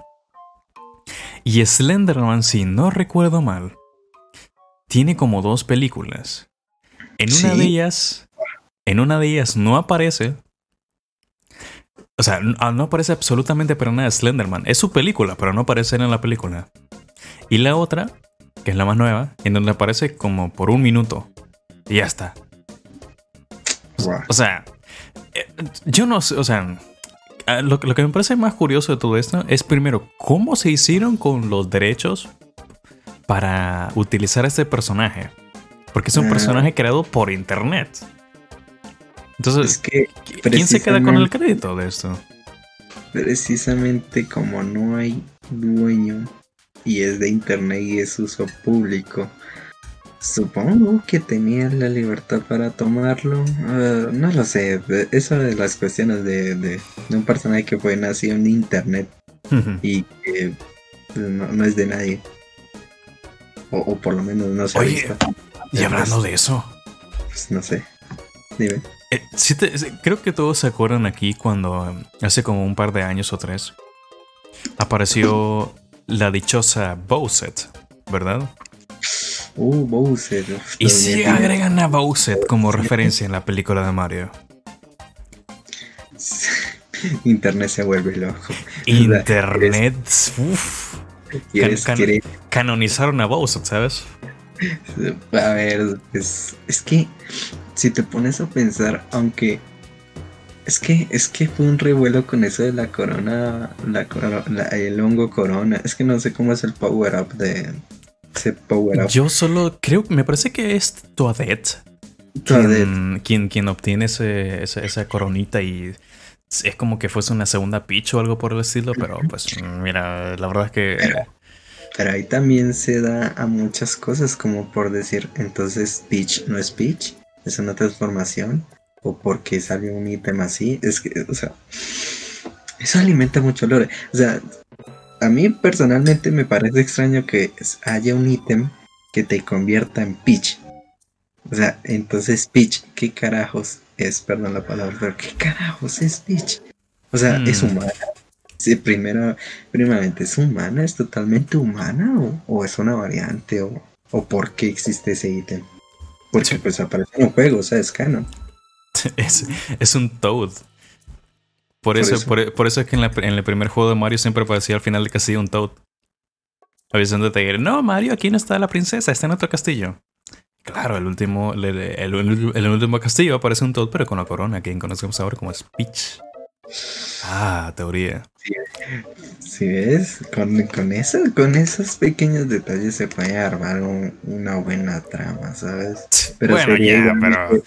Y Slenderman, si no recuerdo mal, tiene como dos películas. En una de ellas, en una de ellas no aparece. O sea, no aparece absolutamente para nada Slenderman. Es su película, pero no aparece en la película. Y la otra que es la más nueva, en donde aparece como por un minuto. Y ya está. O sea, eh, yo no sé, o sea, lo, que me parece más curioso de todo esto es primero, ¿cómo se hicieron con los derechos para utilizar este personaje? Porque es un ah. personaje creado por internet. Entonces, ¿quién se queda con el crédito de esto? Precisamente como no hay dueño y es de internet y es uso público. Supongo que tenía la libertad para tomarlo. Ah, no lo sé. Eso de las cuestiones de, un personaje que fue nacido en internet y que pues, no, es de nadie. O, por lo menos no se Oye, y hablando de eso. Pues no sé. Dime. Eh, creo que todos se acuerdan aquí cuando hace como un par de años o tres apareció <laughs> la dichosa Bowset, ¿verdad? Uh, Bowset. ¿Y si agregan a Bowset como referencia en la película de Mario? <laughs> Internet se vuelve loco. Internet. Uf. canonizaron a Bowset, ¿sabes? A ver, es que si te pones a pensar, aunque es que, es que fue un revuelo con eso de la corona, la, el hongo corona. Es que no sé cómo es el power up de ese power up. Yo solo creo, me parece que es Toadette. Quien, quien, quien, obtiene ese, esa, coronita y es como que fuese una segunda pitch o algo por el estilo, pero pues mira, la verdad es que... Pero, ahí también se da a muchas cosas, como por decir, entonces pitch no es pitch, es una transformación o porque sale un ítem así. Es que, o sea, eso alimenta mucho lore. O sea, a mí personalmente me parece extraño que haya un ítem que te convierta en Peach. O sea, entonces Peach, ¿qué carajos es? Perdón la palabra, pero ¿qué carajos es Peach? O sea, ¿es hmm. humana? Sí, primero, primeramente, ¿es humana? ¿Es totalmente humana? ¿O, es una variante? ¿O, o por qué existe ese ítem? Porque pues aparece en un juego, o sea, es canon. <laughs> es, un Toad. Por, eso, Por, eso es que en, el primer juego de Mario siempre aparecía al final del castillo un Toad. Avisando de no, Mario, aquí no está la princesa, está en otro castillo. Claro, el último, el, último castillo aparece un Toad, pero con la corona, quien conocemos ahora como Peach. Ah, teoría. Si ves, con, con, eso, con esos pequeños detalles se puede armar una buena trama, ¿sabes? Pero sería, ya, pero...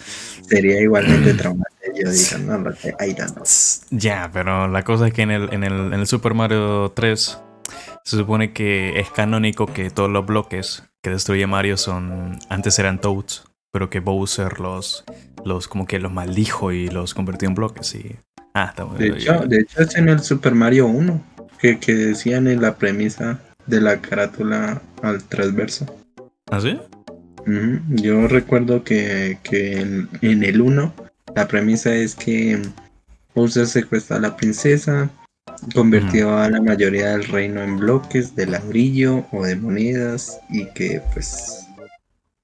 sería igualmente <clears throat> traumático. Yo digo, no, lo ahí no. Ya, pero la cosa es que en el, en, el, en el Super Mario 3 se supone que es canónico que todos los bloques que destruye Mario son. Antes eran Toads, pero que Bowser los, los como que los maldijo y los convirtió en bloques. Y Ah, está de, hecho, de hecho, es en el Super Mario 1 que, que decían en la premisa de la carátula al transverso. ¿Ah, sí? Yo recuerdo que, que en, el 1 la premisa es que Bowser secuestra a la princesa convirtió a la mayoría del reino en bloques de ladrillo o de monedas y que pues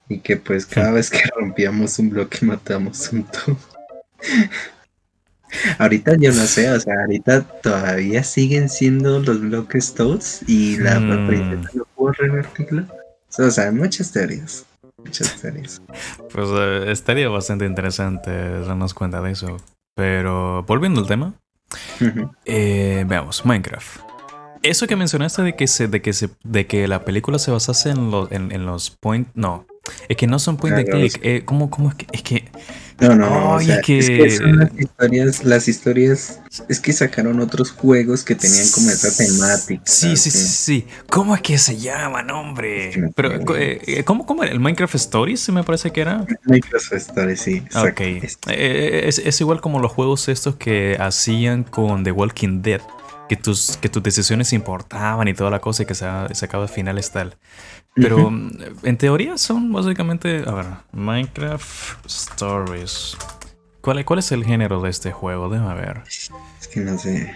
y que pues cada <laughs> vez que rompíamos un bloque matamos un todo. <laughs> ahorita yo no sé, o sea, ahorita todavía siguen siendo los bloques todos y la Hmm. princesa no pudo revertirlo. O sea, muchas teorías. Muchas teorías. Pues eh, estaría bastante interesante darnos cuenta de eso. Pero volviendo al tema, eh, veamos, Minecraft. Eso que mencionaste de que se, de que se, de que la película se basase en los, en, en los point, no, es que no son point and Claro, click. eh, ¿cómo, cómo es que, es que, No, no, o sea, que- es que son las historias, las historias, es que sacaron otros juegos que tenían como esa temática. Sí, sí, sí, ¿sí? ¿Cómo es que se llaman, hombre? Es que no Pero, eh, eh, ¿cómo, ¿cómo era? ¿El Minecraft Stories? Me parece que era. Microsoft Story, sí. Ah. Ok. Es- Eh, es, es igual como los juegos estos que hacían con The Walking Dead. Que tus, que tus decisiones importaban y toda la cosa y que se, se acaba finales tal. Pero mm, en teoría son básicamente. A ver, Minecraft Stories. ¿Cuál, ¿Cuál es el género de este juego? Déjame ver. Es que no sé.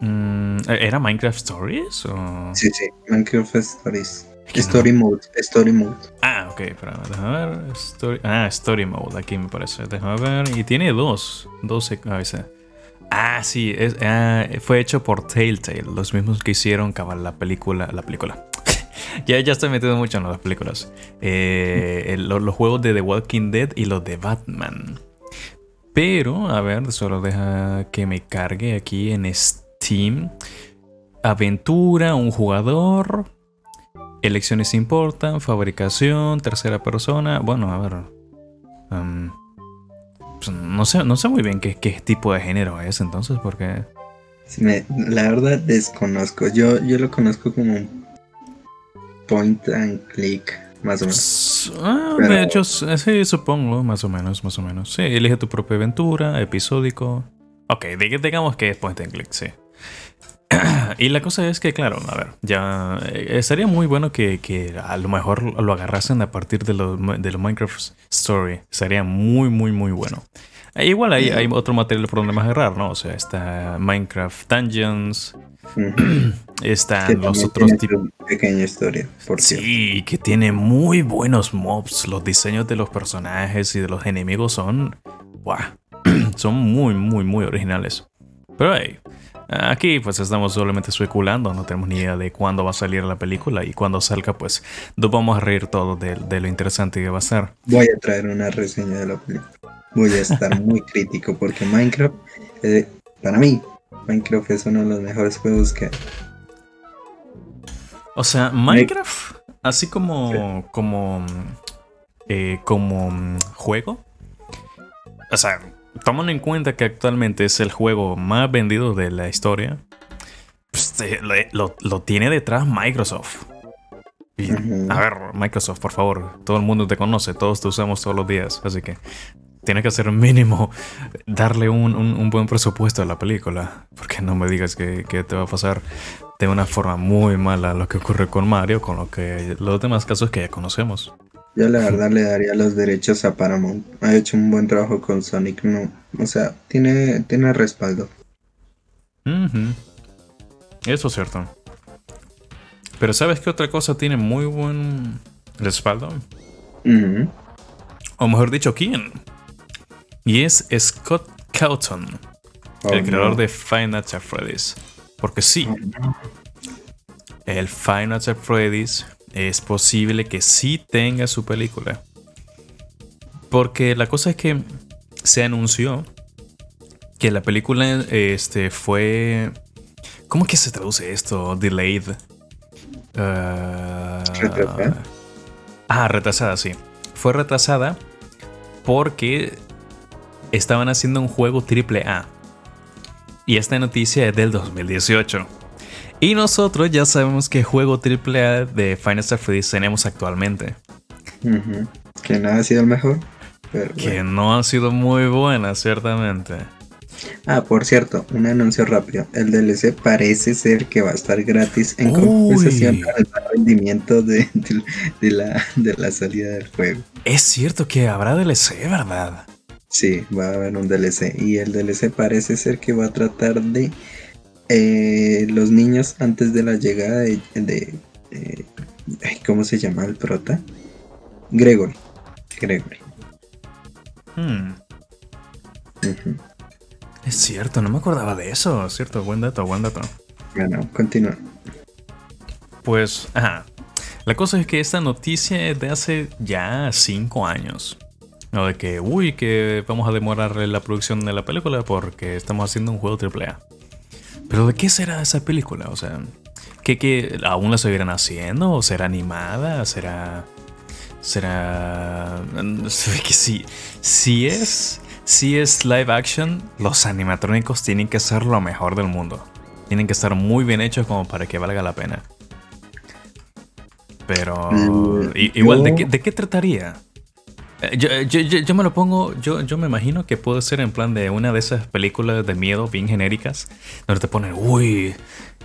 Mm, ¿Era Minecraft Stories? O... Sí, sí. Minecraft Stories. no. Story Mode. Story Mode. Ah, ok, espérame, déjame ver. Story, ah, Story Mode, aquí me parece. Déjame ver. Y tiene dos. Dos a veces. Ah, sí, es, ah, fue hecho por Telltale, los mismos que hicieron cabal, la película. La película. <laughs> ya, ya estoy metido mucho en las películas. Eh, los, juegos de The Walking Dead y los de Batman. Pero, a ver, solo deja que me cargue aquí en Steam. Aventura, un jugador. Elecciones importan, fabricación, tercera persona. Bueno, a ver. um, pues, no, sé, no sé muy bien qué, qué tipo de género es entonces, porque. Sí, la verdad desconozco. Yo, yo lo conozco como point and click, más o menos. ah, Pero- de hecho, s- sí, supongo, más o menos, más o menos. Sí, elige tu propia aventura, episódico. Ok, dig- digamos que es point and click, sí. <clears throat> y la cosa es que, claro, a ver, ya eh, sería muy bueno que, que a lo mejor lo agarrasen a partir de los de lo Minecraft Story. Sería muy, muy, muy bueno. Eh, igual hay, hay otro material por donde más agarrar, ¿no? O sea, está Minecraft Dungeons, <clears throat> están Que los otros tipos. pequeña historia, por cierto. Sí, que tiene muy buenos mobs. Los diseños de los personajes y de los enemigos son. ¡Guau! <clears throat> son muy, muy, muy originales. Pero hey, aquí pues estamos solamente especulando. No tenemos ni idea de cuándo va a salir la película. Y cuando salga, pues nos vamos a reír todos de, de lo interesante que va a ser. Voy a traer una reseña de la película. Voy a estar muy <laughs> crítico porque Minecraft, eh, para mí, Minecraft es uno de los mejores juegos que. O sea, Minecraft, así como. como. eh, como mm, juego. O sea, tomando en cuenta que actualmente es el juego más vendido de la historia. pues, eh, lo, lo tiene detrás Microsoft. Y. A ver, Microsoft, por favor. Todo el mundo te conoce, todos te usamos todos los días. Así que tienes que hacer mínimo darle un, un- un buen presupuesto a la película. Porque no me digas que, que te va a pasar de una forma muy mala lo que ocurre con Mario, con lo que los demás casos que ya conocemos. Yo la verdad le daría los derechos a Paramount. Ha hecho un buen trabajo con Sonic, no. O sea, tiene, tiene respaldo. Eso es cierto. Pero ¿sabes qué otra cosa tiene muy buen respaldo? O mejor dicho, ¿quién? Y es Scott Cawthon, Oh, el creador no. de Five Nights at Freddy's. Porque sí, Oh, el Five Nights at Freddy's es posible que sí tenga su película. Porque la cosa es que se anunció que la película este, fue... ¿Cómo que se traduce esto? Delayed. Ah, ¿Retrasada? Ah, retrasada, sí. Fue retrasada porque estaban haciendo un juego triple A. Y esta noticia es del 2018. Y nosotros ya sabemos qué juego triple A de Final Fantasy tenemos actualmente. Que nada ha sido el mejor. Pero Que bueno. no ha sido muy buena, ciertamente. Ah, por cierto, un anuncio rápido. El DLC parece ser que va a estar gratis en compensación para el rendimiento de, de- de la, de la salida del juego. Es cierto que habrá DLC, ¿verdad? Sí, va a haber un DLC. Y el DLC parece ser que va a tratar de eh, los niños antes de la llegada de, de, ¿cómo se llama el prota? Gregory. Gregory. Hmm. Es cierto, no me acordaba de eso. Cierto, buen dato, buen dato. Bueno, continúa. Pues, ajá. La cosa es que esta noticia es de hace ya cinco años. No de que, uy, que vamos a demorar la producción de la película porque estamos haciendo un juego AAA. Pero ¿de qué será esa película? O sea, ¿qué, qué aún la seguirán haciendo? ¿O será animada? ¿Será... Será... <laughs> Que si, si es... Si es live action, los animatrónicos tienen que ser lo mejor del mundo. Tienen que estar muy bien hechos como para que valga la pena. Pero... Mm, igual, ¿de qué, ¿de qué trataría? Eh, eh, yo, me lo pongo, yo, yo me imagino que puede ser en plan de una de esas películas de miedo bien genéricas, donde te ponen, uy,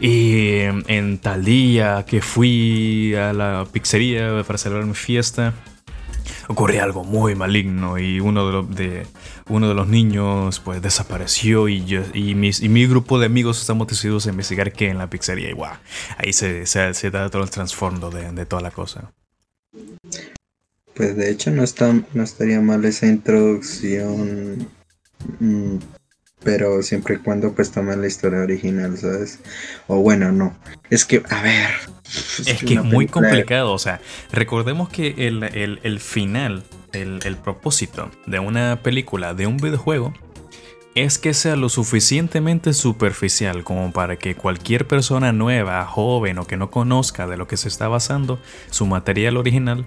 y en tal día que fui a la pizzería para celebrar mi fiesta, ocurrió algo muy maligno y uno de, los, de, uno de los niños pues desapareció y, yo, y, mis, y mi grupo de amigos estamos decididos a investigar qué en la pizzería y guau, ahí se, se, da todo el trasfondo de, de toda la cosa. Pues de hecho no, está, no estaría mal esa introducción, mm, pero siempre y cuando pues tomen la historia original, ¿sabes? O bueno, no. Es que, a ver. Es, que es muy complicado, o sea, recordemos que el, final, el, el propósito de una película, de un videojuego, es que sea lo suficientemente superficial como para que cualquier persona nueva, joven o que no conozca de lo que se está basando su material original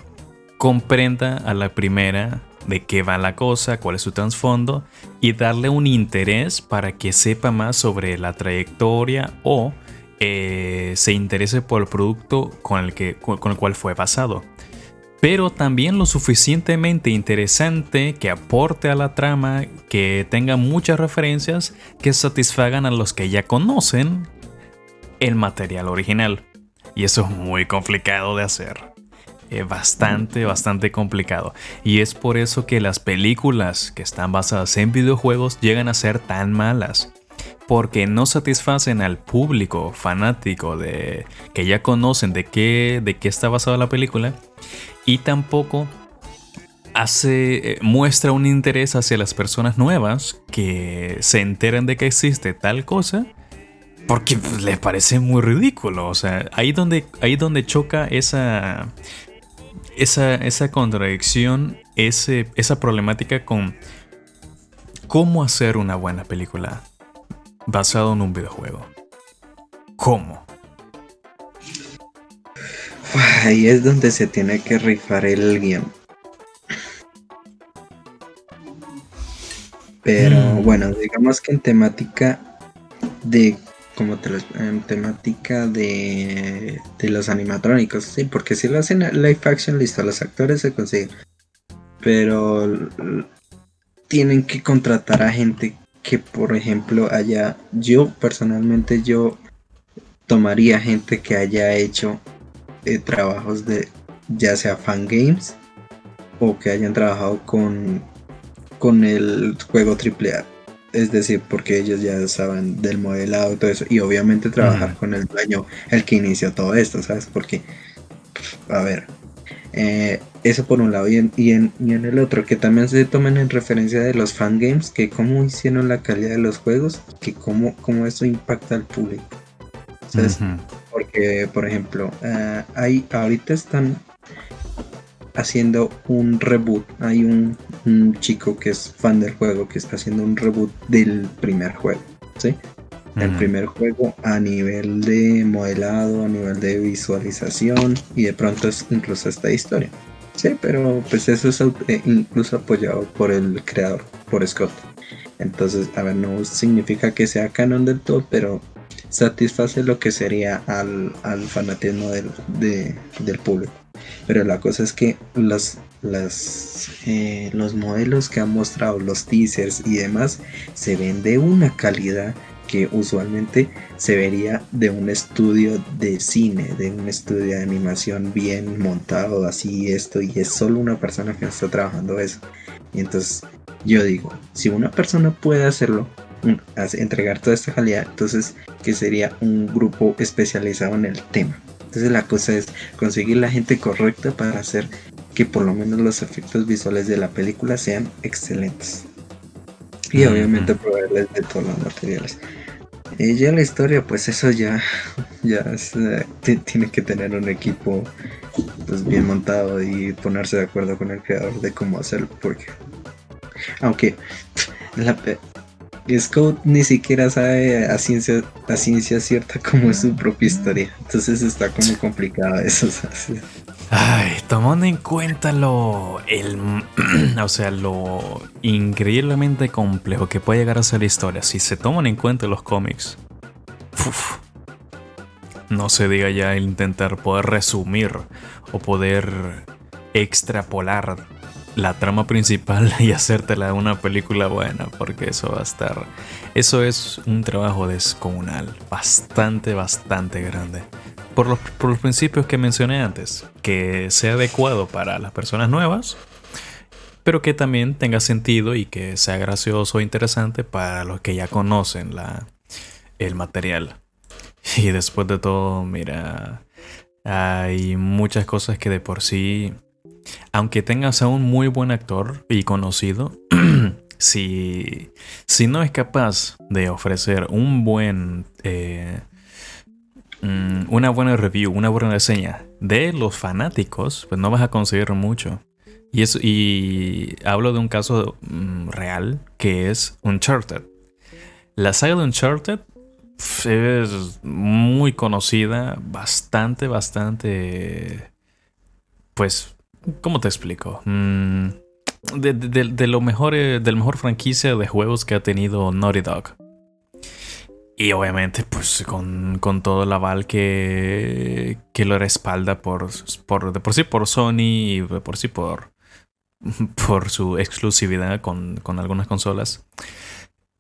comprenda a la primera de qué va la cosa, cuál es su trasfondo y darle un interés para que sepa más sobre la trayectoria o eh, se interese por el producto con el, que, con el cual fue basado. Pero también lo suficientemente interesante que aporte a la trama, que tenga muchas referencias que satisfagan a los que ya conocen el material original. Y eso es muy complicado de hacer. Es bastante, bastante complicado. Y es por eso que las películas que están basadas en videojuegos llegan a ser tan malas. Porque no satisfacen al público fanático de que ya conocen de qué, de qué está basada la película. Y tampoco hace, eh, muestra un interés hacia las personas nuevas que se enteran de que existe tal cosa porque les parece muy ridículo. O sea, ahí donde, ahí donde choca esa, esa, contradicción, esa problemática con cómo hacer una buena película basado en un videojuego. ¿Cómo? Ahí es donde se tiene que rifar el guion. Pero mm. bueno, digamos que en temática de como en temática de, de los animatrónicos, sí, porque si lo hacen live action, listo, los actores se consiguen. Pero tienen que contratar a gente que, por ejemplo, haya, yo personalmente, yo tomaría gente que haya hecho eh, trabajos de, ya sea fan games o que hayan trabajado con, con el juego AAA es decir, porque ellos ya saben del modelado y todo eso. Y obviamente trabajar con el dueño, el que inició todo esto, ¿sabes? Porque, a ver, eh, eso por un lado. Y en, y, en, el otro, que también se tomen en referencia de los fangames, que cómo hicieron la calidad de los juegos, que cómo, cómo eso impacta al público. ¿Sabes? Porque, por ejemplo, hay, ahorita están haciendo un reboot. Hay un, chico que es fan del juego que está haciendo un reboot del primer juego. ¿sí? El primer juego a nivel de modelado, a nivel de visualización y de pronto es incluso esta historia. Sí, pero pues eso es eh, incluso apoyado por el creador, por Scott. Entonces, a ver, no significa que sea canon del todo, pero satisface lo que sería al, al fanatismo del, del público. Pero la cosa es que los, eh, los modelos que han mostrado, los teasers y demás, se ven de una calidad que usualmente se vería de un estudio de cine, de un estudio de animación bien montado, así esto, y es solo una persona que está trabajando eso. Y entonces yo digo, si una persona puede hacerlo, entregar toda esta calidad, entonces que sería un grupo especializado en el tema. Entonces la cosa es conseguir la gente correcta para hacer que por lo menos los efectos visuales de la película sean excelentes. Y obviamente proveerles de todos los materiales. Y ya la historia, pues eso ya, <laughs> ya eh, tiene que tener un equipo pues bien montado y ponerse de acuerdo con el creador de cómo hacerlo, porque aunque la, Scout ni siquiera sabe a ciencia, a ciencia cierta cómo es su propia historia, entonces está como complicado eso. <laughs> Ay, tomando en cuenta lo, el, <clears throat> o sea, lo increíblemente complejo que puede llegar a ser la historia, si se toman en cuenta los cómics, no se diga ya intentar poder resumir o poder extrapolar la trama principal <laughs> y hacértela una película buena, porque eso va a estar, eso es un trabajo descomunal, bastante, bastante grande por los, principios que mencioné antes, que sea adecuado para las personas nuevas, pero que también tenga sentido y que sea gracioso o interesante para los que ya conocen la, el material. Y después de todo, mira, hay muchas cosas que de por sí, aunque tengas a un muy buen actor y conocido, <clears throat> si, si no es capaz de ofrecer un buen eh, Mm, una buena review, una buena reseña de los fanáticos, pues no vas a conseguir mucho. Y, eso, y hablo de un caso mm, real que es Uncharted. La saga de Uncharted es muy conocida, bastante, bastante... Pues, ¿cómo te explico? Mm, de, lo mejor, eh, del mejor franquicia de juegos que ha tenido Naughty Dog. Y obviamente, pues con, con, todo el aval que, que lo respalda por, por, de por sí por Sony y de por sí por, por su exclusividad con, con algunas consolas.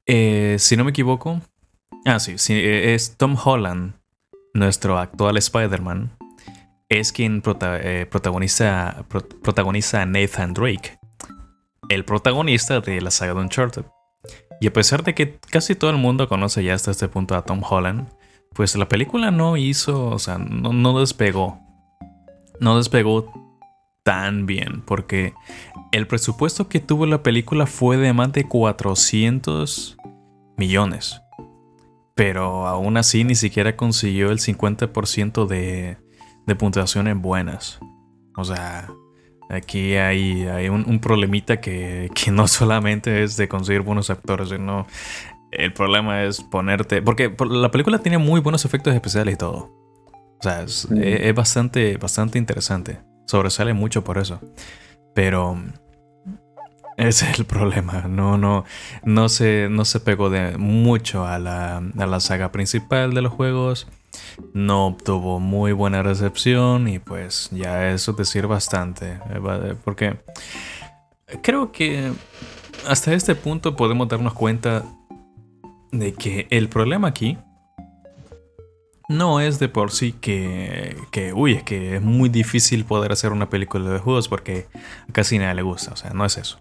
Eh, si no me equivoco, ah, sí, sí, es Tom Holland, nuestro actual Spider-Man, es quien eh, protagoniza, protagoniza a Nathan Drake, el protagonista de la saga de Uncharted. Y a pesar de que casi todo el mundo conoce ya hasta este punto a Tom Holland, pues la película no hizo, o sea, no, despegó. No despegó tan bien, porque el presupuesto que tuvo la película fue de más de 400 millones. Pero aún así ni siquiera consiguió el 50% de, de puntuaciones buenas. O sea, Aquí hay, hay un, problemita que, no solamente es de conseguir buenos actores, sino el problema es ponerte. Porque la película tiene muy buenos efectos especiales y todo. O sea, es, es, bastante, bastante interesante. Sobresale mucho por eso. Pero ese es el problema. No, no, no se, no se pegó de mucho a la, a la saga principal de los juegos no obtuvo muy buena recepción y pues ya eso decir bastante. Eh, porque creo que hasta este punto podemos darnos cuenta de que el problema aquí no es de por sí que, que, uy, es que es muy difícil poder hacer una película de juegos porque a casi nadie le gusta, o sea, no es eso.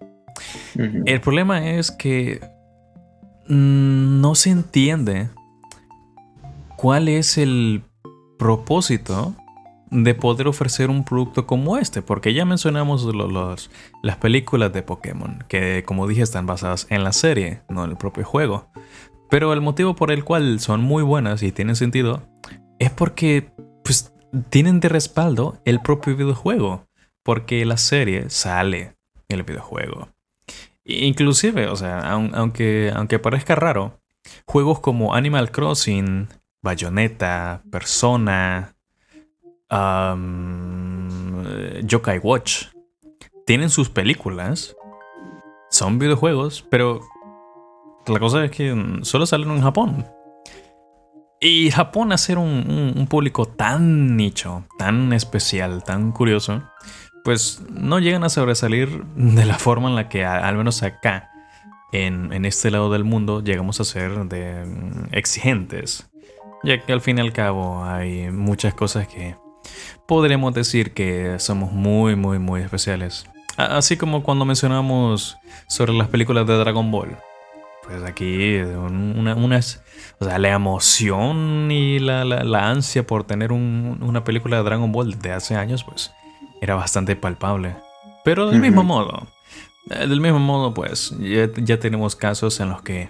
El problema es que no se entiende cuál es el propósito de poder ofrecer un producto como este, porque ya mencionamos las películas de Pokémon, que como dije están basadas en la serie, no en el propio juego. Pero el motivo por el cual son muy buenas y tienen sentido es porque pues, tienen de respaldo el propio videojuego, porque la serie sale en el videojuego. Inclusive, o sea, aunque, aunque parezca raro, juegos como Animal Crossing, Bayonetta, Persona, um, Yokai Watch. Tienen sus películas. Son videojuegos, pero la cosa es que solo salen en Japón. Y Japón, hacer un, un, público tan nicho, tan especial, tan curioso, pues no llegan a sobresalir de la forma en la que, al menos acá, en, en este lado del mundo, llegamos a ser de mm, exigentes ya que al fin y al cabo hay muchas cosas que podremos decir que somos muy, muy, muy especiales. Así como cuando mencionamos sobre las películas de Dragon Ball. pues aquí una, unas, o sea, la emoción y la, la, ansia por tener una película de Dragon Ball de hace años, pues era bastante palpable. Pero del mismo modo, eh, del mismo modo, pues ya, ya tenemos casos en los que,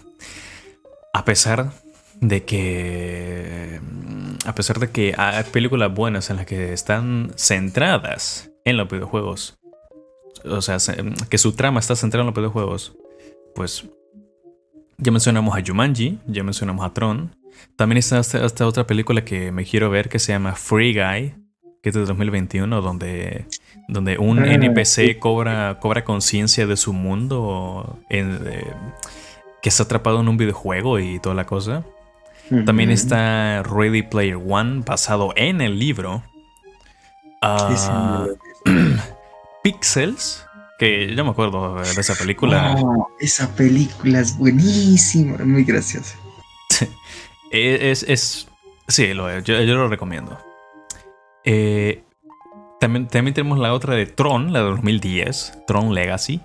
a pesar de que a pesar de que hay películas buenas en las que están centradas en los videojuegos, o sea, que su trama está centrada en los videojuegos, pues ya mencionamos a Jumanji, ya mencionamos a Tron. También está esta, otra película que me quiero ver que se llama Free Guy, que es de 2021, donde, donde un ah, NPC cobra, cobra conciencia de su mundo, en, que está atrapado en un videojuego y toda la cosa. También está Ready Player One, basado en el libro. Ah, <clears throat> Pixels, que yo me acuerdo de esa película. esa película es buenísima, muy graciosa. <laughs> es, es, sí, lo yo, lo recomiendo. Eh, también, también tenemos la otra de Tron, la de 2010, Tron Legacy.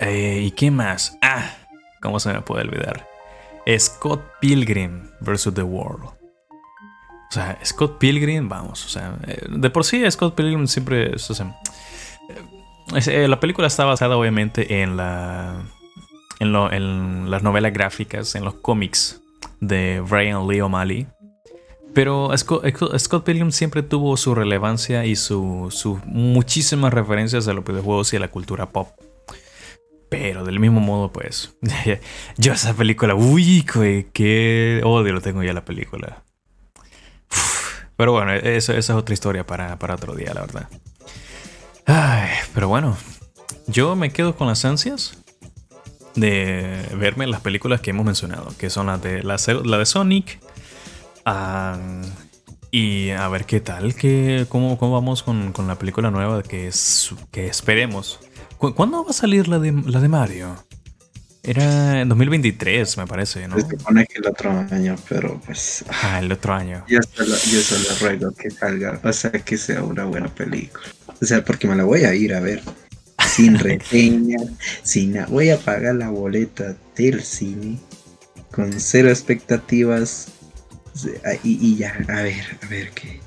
Eh, ¿Y qué más? Ah, ¿cómo se me puede olvidar? Scott Pilgrim vs. The World. O sea, Scott Pilgrim, vamos, o sea, eh, de por sí Scott Pilgrim siempre o sea, eh, la película está basada obviamente en la en, las novelas gráficas, en los cómics de Brian Lee O'Malley. Pero Scott, Pilgrim siempre tuvo su relevancia y sus su muchísimas referencias a los videojuegos y a la cultura pop. Pero del mismo modo, pues, <laughs> yo esa película, uy, qué odio lo tengo ya la película. Pero bueno, esa es otra historia para, para otro día, la verdad. Ay, pero bueno, yo me quedo con las ansias de verme las películas que hemos mencionado, que son las de la, de Sonic. y a ver qué tal, que, cómo, cómo vamos con, con, la película nueva que, que esperemos ¿Cuándo va a salir la de, la de Mario? Era en 2023, me parece, ¿no? Se supone que el otro año, pero pues. Ah, el otro año. Yo solo, yo solo ruego que salga, o sea, que sea una buena película. O sea, porque me la voy a ir a ver. Sin <laughs> reseña, sin. Voy a pagar la boleta del cine. Con cero expectativas. Y, y ya, a ver, a ver qué.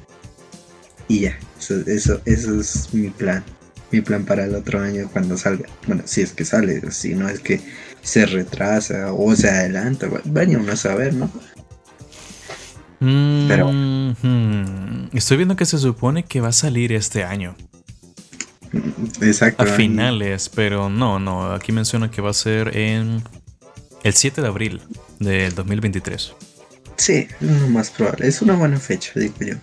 Y ya, eso, eso, eso es mi plan mi plan para el otro año cuando salga. Bueno, si es que sale, si no es que se retrasa o se adelanta, vaya uno a saber, ¿no? Pero mm-hmm. estoy viendo que se supone que va a salir este año. Exacto. A finales, pero no, no. Aquí menciona que va a ser en el 7 de abril del 2023. Sí, lo más probable. Es una buena fecha, digo yo.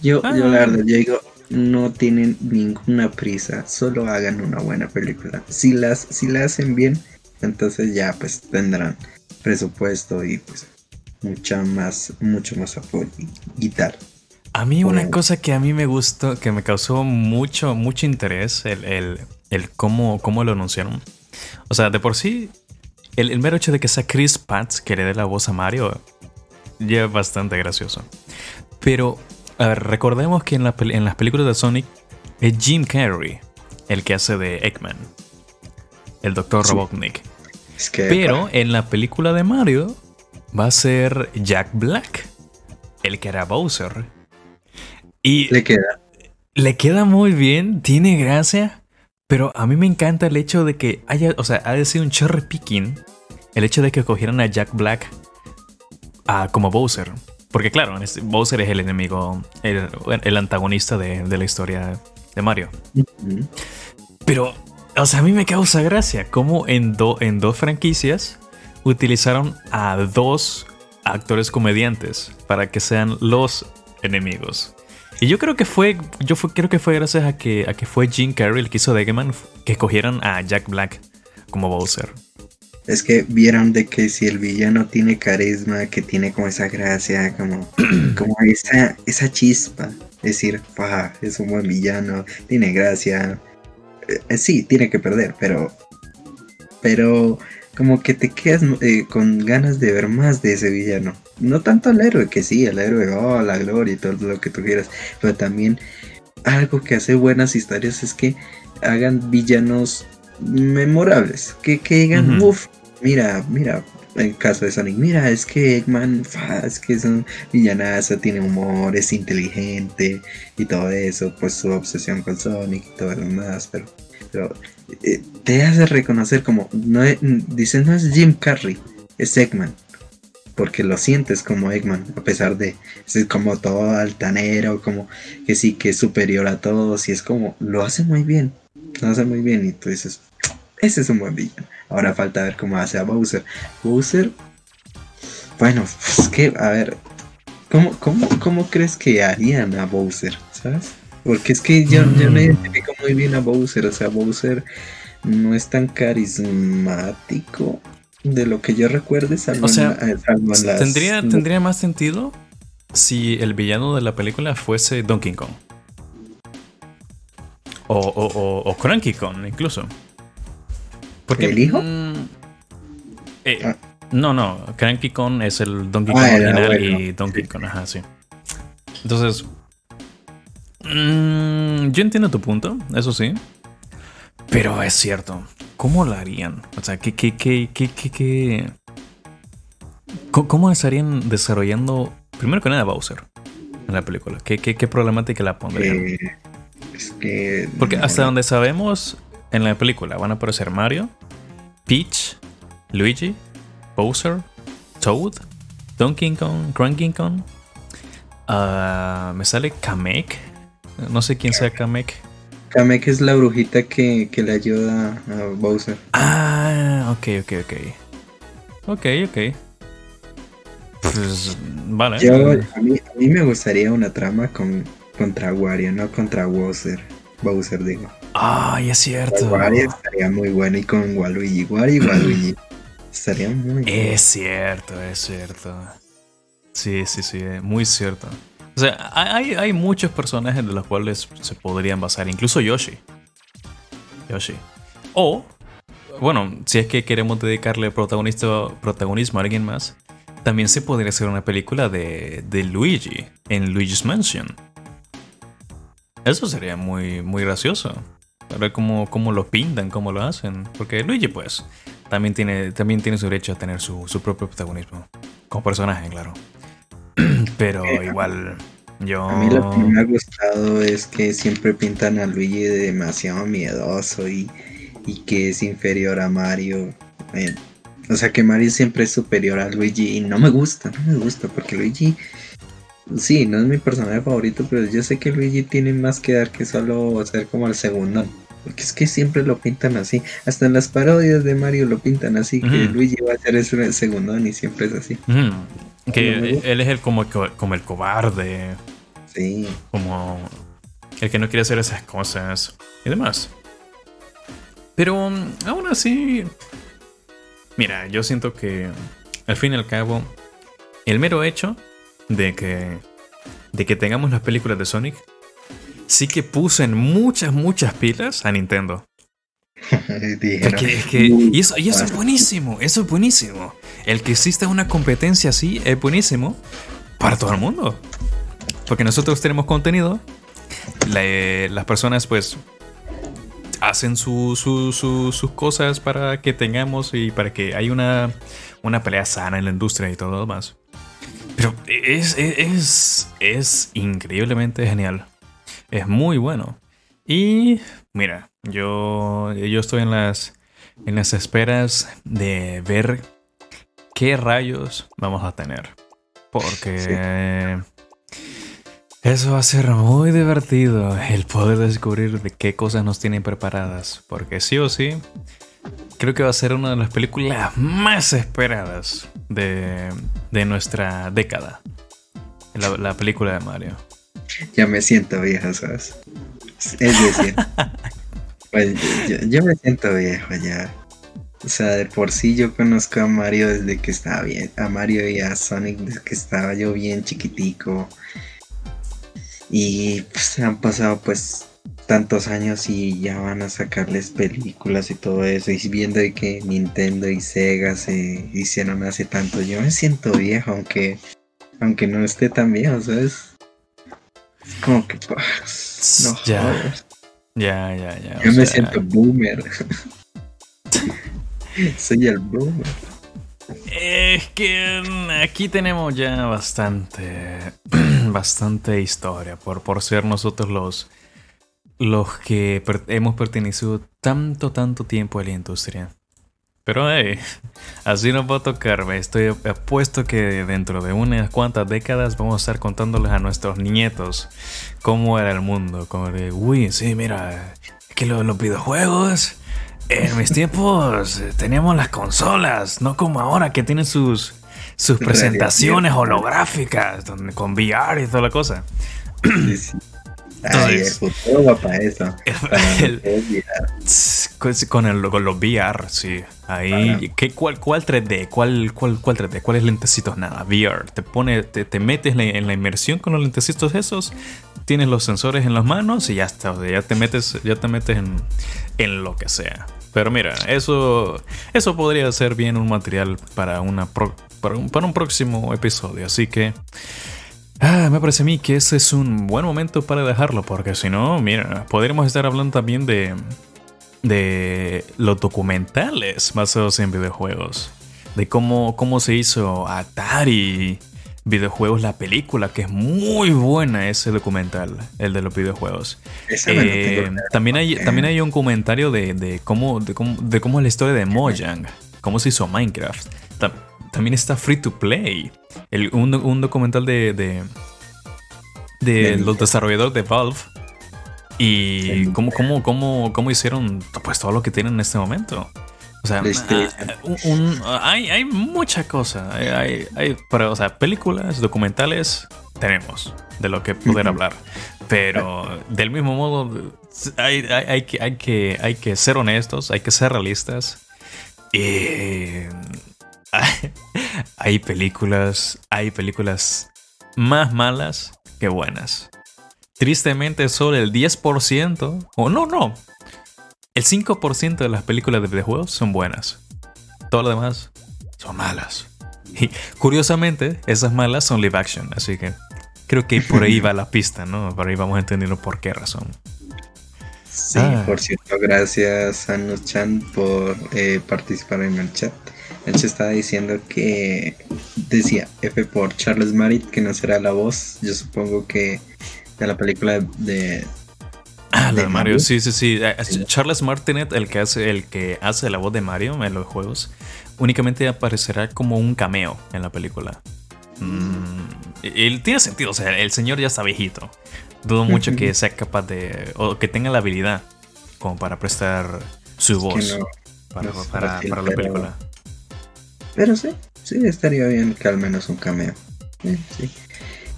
Yo, yo la ah. verdad, yo digo, no tienen ninguna prisa, solo hagan una buena película. Si las si la hacen bien, entonces ya pues tendrán presupuesto y pues mucha más mucho más apoyo y, tal. A mí una cosa que a mí me gustó, que me causó mucho mucho interés el, el, cómo, cómo lo anunciaron. O sea, de por sí el, el mero hecho de que sea Chris Patz que le dé la voz a Mario ya es bastante gracioso. Pero a ver, recordemos que en, las películas de Sonic es Jim Carrey el que hace de Eggman, el Dr. Robotnik. Pero en la película de Mario va a ser Jack Black, el que era Bowser. Y le queda. Le queda muy bien, tiene gracia, pero a mí me encanta el hecho de que haya, o sea, ha sido un cherry picking el hecho de que cogieran a Jack Black a, como Bowser. Porque claro, este, Bowser es el enemigo, el, antagonista de, la historia de Mario. Pero, o sea, a mí me causa gracia cómo en, en dos franquicias utilizaron a dos actores comediantes para que sean los enemigos. Y yo creo que fue, yo creo que fue gracias a que, a que fue Jim Carrey el que hizo Eggman que escogieran a Jack Black como Bowser es que vieron de que si el villano tiene carisma, que tiene como esa gracia, como, <clears throat> como esa, esa chispa, decir, es un buen villano, tiene gracia. Eh, sí, tiene que perder, pero, pero como que te quedas eh, con ganas de ver más de ese villano. No tanto al héroe, que sí, el héroe, oh, la gloria y todo lo que tú quieras, pero también algo que hace buenas historias es que hagan villanos memorables, que, que digan, uff, mira, mira, en caso de Sonic, mira, es que Eggman, es que es un villanazo, tiene humor, es inteligente y todo eso, pues su obsesión con Sonic y todo lo demás, pero, pero eh, te hace reconocer como, no dices, no es Jim Carrey, es Eggman. Porque lo sientes como Eggman, a pesar de ser como todo altanero, como que sí que es superior a todos, y es como, lo hace muy bien, lo hace muy bien, y tú dices, ese es un buen villano. Ahora falta ver cómo hace a Bowser. Bowser, bueno, pues que, a ver, ¿cómo, cómo, cómo crees que harían a Bowser? ¿Sabes? Porque es que yo, yo no mm. identifico muy bien a Bowser. O sea, Bowser no es tan carismático de lo que yo recuerde. o sea, ¿tendría, ¿tendría más sentido si el villano de la película fuese Donkey Kong? O, o, o, o Cranky Kong, incluso. Porque, ¿El hijo? Mm, eh, ah. No, no. Cranky Kong es el Donkey ah, Kong original y Donkey Kong, ajá, sí. Entonces, mmm, yo entiendo tu punto, eso sí. Pero es cierto. ¿Cómo lo harían? O sea, ¿qué, qué, qué, qué, qué, qué? ¿Cómo estarían desarrollando, primero que nada, Bowser en la película? ¿Qué, qué, qué problemática la pondrían? Eh, es que. Porque hasta donde sabemos, en la película van a aparecer Mario, Peach, Luigi, Bowser, Toad, Donkey Kong, Cranky Kong. Uh, me sale Kamek. No sé quién sea Kamek. Kamek es la brujita que, que, le ayuda a Bowser. Ah, ok, ok, ok. Ok, ok. Pues, vale. a, mí, a mí me gustaría una trama con, contra Wario, no contra Bowser. Bowser, digo. Ay, es cierto. Wario estaría muy bueno y con Waluigi. Wario y Waluigi. estaría muy bueno. Es cierto, es cierto. Sí, sí, sí, muy cierto. O sea, hay, hay muchos personajes de los cuales se podrían basar, incluso Yoshi. Yoshi. O, bueno, si es que queremos dedicarle protagonismo a alguien más, también se podría hacer una película de, de Luigi en Luigi's Mansion. Eso sería muy, muy gracioso. A ver cómo, cómo lo pintan, cómo lo hacen. Porque Luigi, pues, también tiene, también tiene su derecho a tener su, propio protagonismo. Como personaje, claro. <clears throat> Pero igual, yo. A mí lo que me ha gustado es que siempre pintan a Luigi demasiado miedoso y, y que es inferior a Mario. Eh, o sea que Mario siempre es superior a Luigi y no me gusta, no me gusta porque Luigi Sí, no es mi personaje favorito, pero yo sé que Luigi tiene más que dar que solo ser como el segundo. Porque es que siempre lo pintan así. Hasta en las parodias de Mario lo pintan así, que Luigi va a ser el segundo y siempre es así. Que él es el como, como el cobarde. Sí. Como el que no quiere hacer esas cosas y demás. Pero aún así, mira, yo siento que al fin y al cabo, el mero hecho de que, de que tengamos las películas de Sonic, sí que puse en muchas, muchas pilas a Nintendo. <laughs> y eso, y eso es buenísimo, eso es buenísimo. El que exista una competencia así es buenísimo para todo el mundo. Porque nosotros tenemos contenido, las personas pues hacen sus cosas para que tengamos y para que haya una, una pelea sana en la industria y todo lo demás. Pero es, es, es increíblemente genial. Es muy bueno. Y mira, yo, yo estoy en las, en las esperas de ver qué rayos vamos a tener. Porque eso va a ser muy divertido el poder descubrir de qué cosas nos tienen preparadas. Porque sí o sí, creo que va a ser una de las películas más esperadas de, nuestra década. La, película de Mario. Ya me siento viejo, ¿sabes? Es decir, <laughs> pues, yo, me siento viejo ya. O sea, de por sí yo conozco a Mario desde que estaba bien. A Mario y a Sonic desde que estaba yo bien chiquitico. Y pues han pasado pues tantos años y ya van a sacarles películas y todo eso. Y viendo que Nintendo y Sega se hicieron hace tanto, yo me siento viejo, aunque, aunque no esté tan viejo, ¿sabes? Es como que, no ya. Ya, ya, ya. Yo me siento <laughs> boomer. Soy el boomer. Es que aquí tenemos ya bastante, <clears throat> bastante historia por, por ser nosotros los, los que hemos pertenecido tanto, tanto tiempo a la industria. Pero hey, así nos va a tocar. Estoy apuesto que dentro de unas cuantas décadas vamos a estar contándoles a nuestros nietos cómo era el mundo. Como de, uy, sí, mira, que los videojuegos en mis tiempos eh, teníamos las consolas, no como ahora que tienen sus, sus presentaciones holográficas con VR y toda la cosa. Sí, sí. Entonces, <laughs> para eso. con, el, con los VR, sí. Ahí, ¿qué, cuál, ¿Cuál 3D? ¿Cuál, cuál, cuál 3D? ¿Cuáles lentecitos? Nada, VR. Te pone, te, te metes en la inmersión con los lentecitos esos, tienes los sensores en las manos y ya está. ya te metes, ya te metes en, en lo que sea. Pero mira, eso, eso podría ser bien un material para, una para, un, para un próximo episodio. Así que ah, me parece a mí que ese es un buen momento para dejarlo. Porque si no, mira, podríamos estar hablando también de, de los documentales basados en videojuegos. De cómo, cómo se hizo Atari videojuegos la película, que es muy buena ese documental, el de los videojuegos. Eh, también, hay, también hay un comentario de, cómo, de, cómo, de cómo es la historia de Mojang, cómo se hizo Minecraft. También está Free to Play, un, documental de, de, los desarrolladores de Valve. Y cómo, cómo, cómo, cómo hicieron pues todo lo que tienen en este momento. O sea, ah, hay, hay mucha cosa. Hay, hay, pero, o sea, películas, documentales, tenemos de lo que poder hablar. Pero del mismo modo, hay, hay, que, hay, que, hay que ser honestos, hay que ser realistas. Y <laughs> hay películas, hay películas más malas que buenas. Tristemente, solo el 10%, o no, no, el 5% de las películas de videojuegos son buenas. Todo lo demás son malas. <laughs> Y curiosamente, esas malas son live action. Así que creo que por ahí va la pista, ¿no? Por ahí vamos entendiendo por qué razón. Sí, ah. por cierto, gracias a Chan por eh, participar en el chat. Él se estaba diciendo que decía F por Charles Marit, que no será la voz, yo supongo que de la película de Ah, la de Mario, sí, sí, sí. Eh, Charles Martinet, el que hace, el que hace la voz de Mario en los juegos, únicamente aparecerá como un cameo en la película. Mm, él tiene sentido, o sea, el señor ya está viejito. Dudo <laughs> mucho que sea capaz de. o que tenga la habilidad como para prestar su voz para, para, la película. Pero sí, sí, estaría bien que al menos un cameo. sí.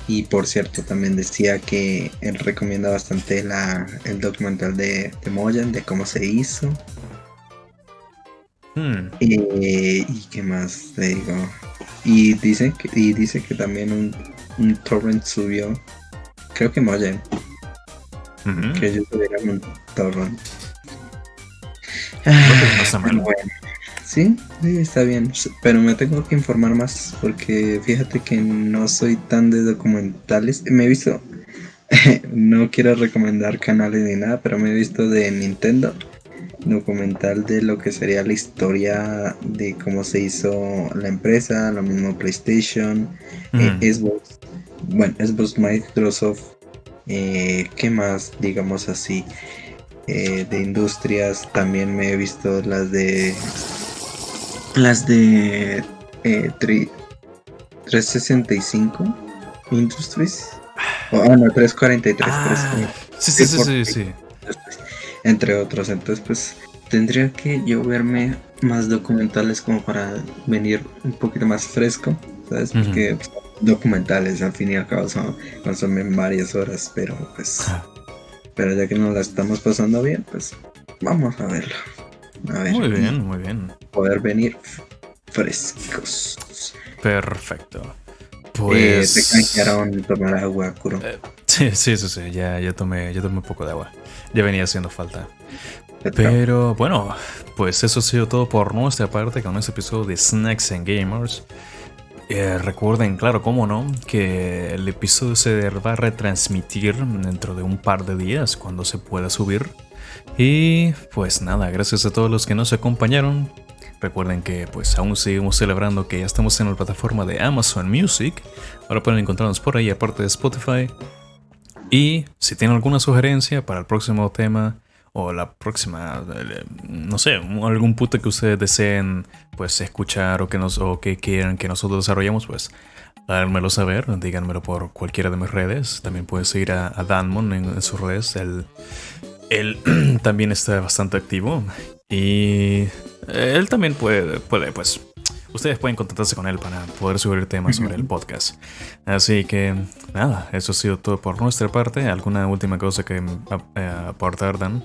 Y por cierto, también decía que él recomienda bastante la, el documental de, de Moyan, de cómo se hizo. Hmm. Eh, y qué más te digo. Y dice que, y dice que también un, torrent subió. Creo que Moyan. Que ellos tuvieran un torrent. Ah, bueno. Sí, sí, está bien, pero me tengo que informar más porque fíjate que no soy tan de documentales. Me he visto, <laughs> no quiero recomendar canales ni nada, pero me he visto de Nintendo, documental de lo que sería la historia de cómo se hizo la empresa, lo mismo PlayStation, eh, Xbox, bueno, Xbox Microsoft, eh, ¿qué más? Digamos así. Eh, de industrias también me he visto las de las de eh, 365 Industries. Oh, ah, no, 343. Ah, sí, sí, sí, sí, Entre otros. Entonces, pues tendría que yo verme más documentales como para venir un poquito más fresco. ¿Sabes? Porque pues, documentales al fin y al cabo son, consumen varias horas, pero pues. Pero ya que nos la estamos pasando bien, pues vamos a verlo muy bien, muy bien. Poder venir frescos. Perfecto. Pues. Eh, te canjearon tomar agua, Kuro. Eh, sí, sí, sí, sí. Ya, ya, tomé, ya tomé un poco de agua. Ya venía haciendo falta. Pero bueno, pues eso ha sido todo por nuestra parte con este episodio de Snacks and Gamers. Eh, recuerden, claro, cómo no, que el episodio se va a retransmitir dentro de un par de días cuando se pueda subir. Y pues nada, gracias a todos los que nos acompañaron. Recuerden que pues aún seguimos celebrando que ya estamos en la plataforma de Amazon Music. Ahora pueden encontrarnos por ahí aparte de Spotify. Y si tienen alguna sugerencia para el próximo tema o la próxima, eh, no sé, algún punto que ustedes deseen pues escuchar o que nos o que quieran que nosotros desarrollemos, pues hármelo saber, díganmelo por cualquiera de mis redes. También pueden seguir a, Danmon en, sus redes. Él, él <clears throat> también está bastante activo y él también puede, puede, pues, ustedes pueden contactarse con él para poder subir temas sobre el podcast. Así que, nada, eso ha sido todo por nuestra parte. ¿Alguna última cosa que eh, aportar, Dan?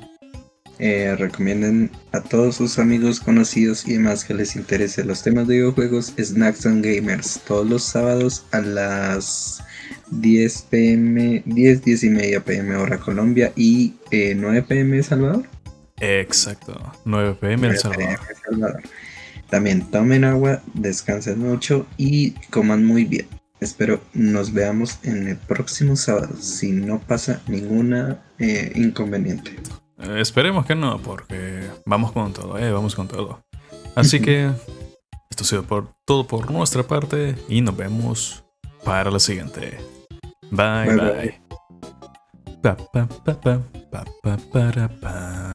Eh, recomienden a todos sus amigos, conocidos y demás que les interese los temas de videojuegos Snacks and Gamers todos los sábados a las 10 pm, 10, 10 y media pm hora Colombia y 9 eh, pm Salvador. Exacto, 9 pm El Salvador. También tomen agua, descansen mucho y coman muy bien. Espero nos veamos en el próximo sábado si no pasa ninguna eh, inconveniente. Eh, esperemos que no, porque vamos con todo, eh, vamos con todo. Así que <laughs> esto ha sido por, todo por nuestra parte y nos vemos para la siguiente. Bye. bye. bye.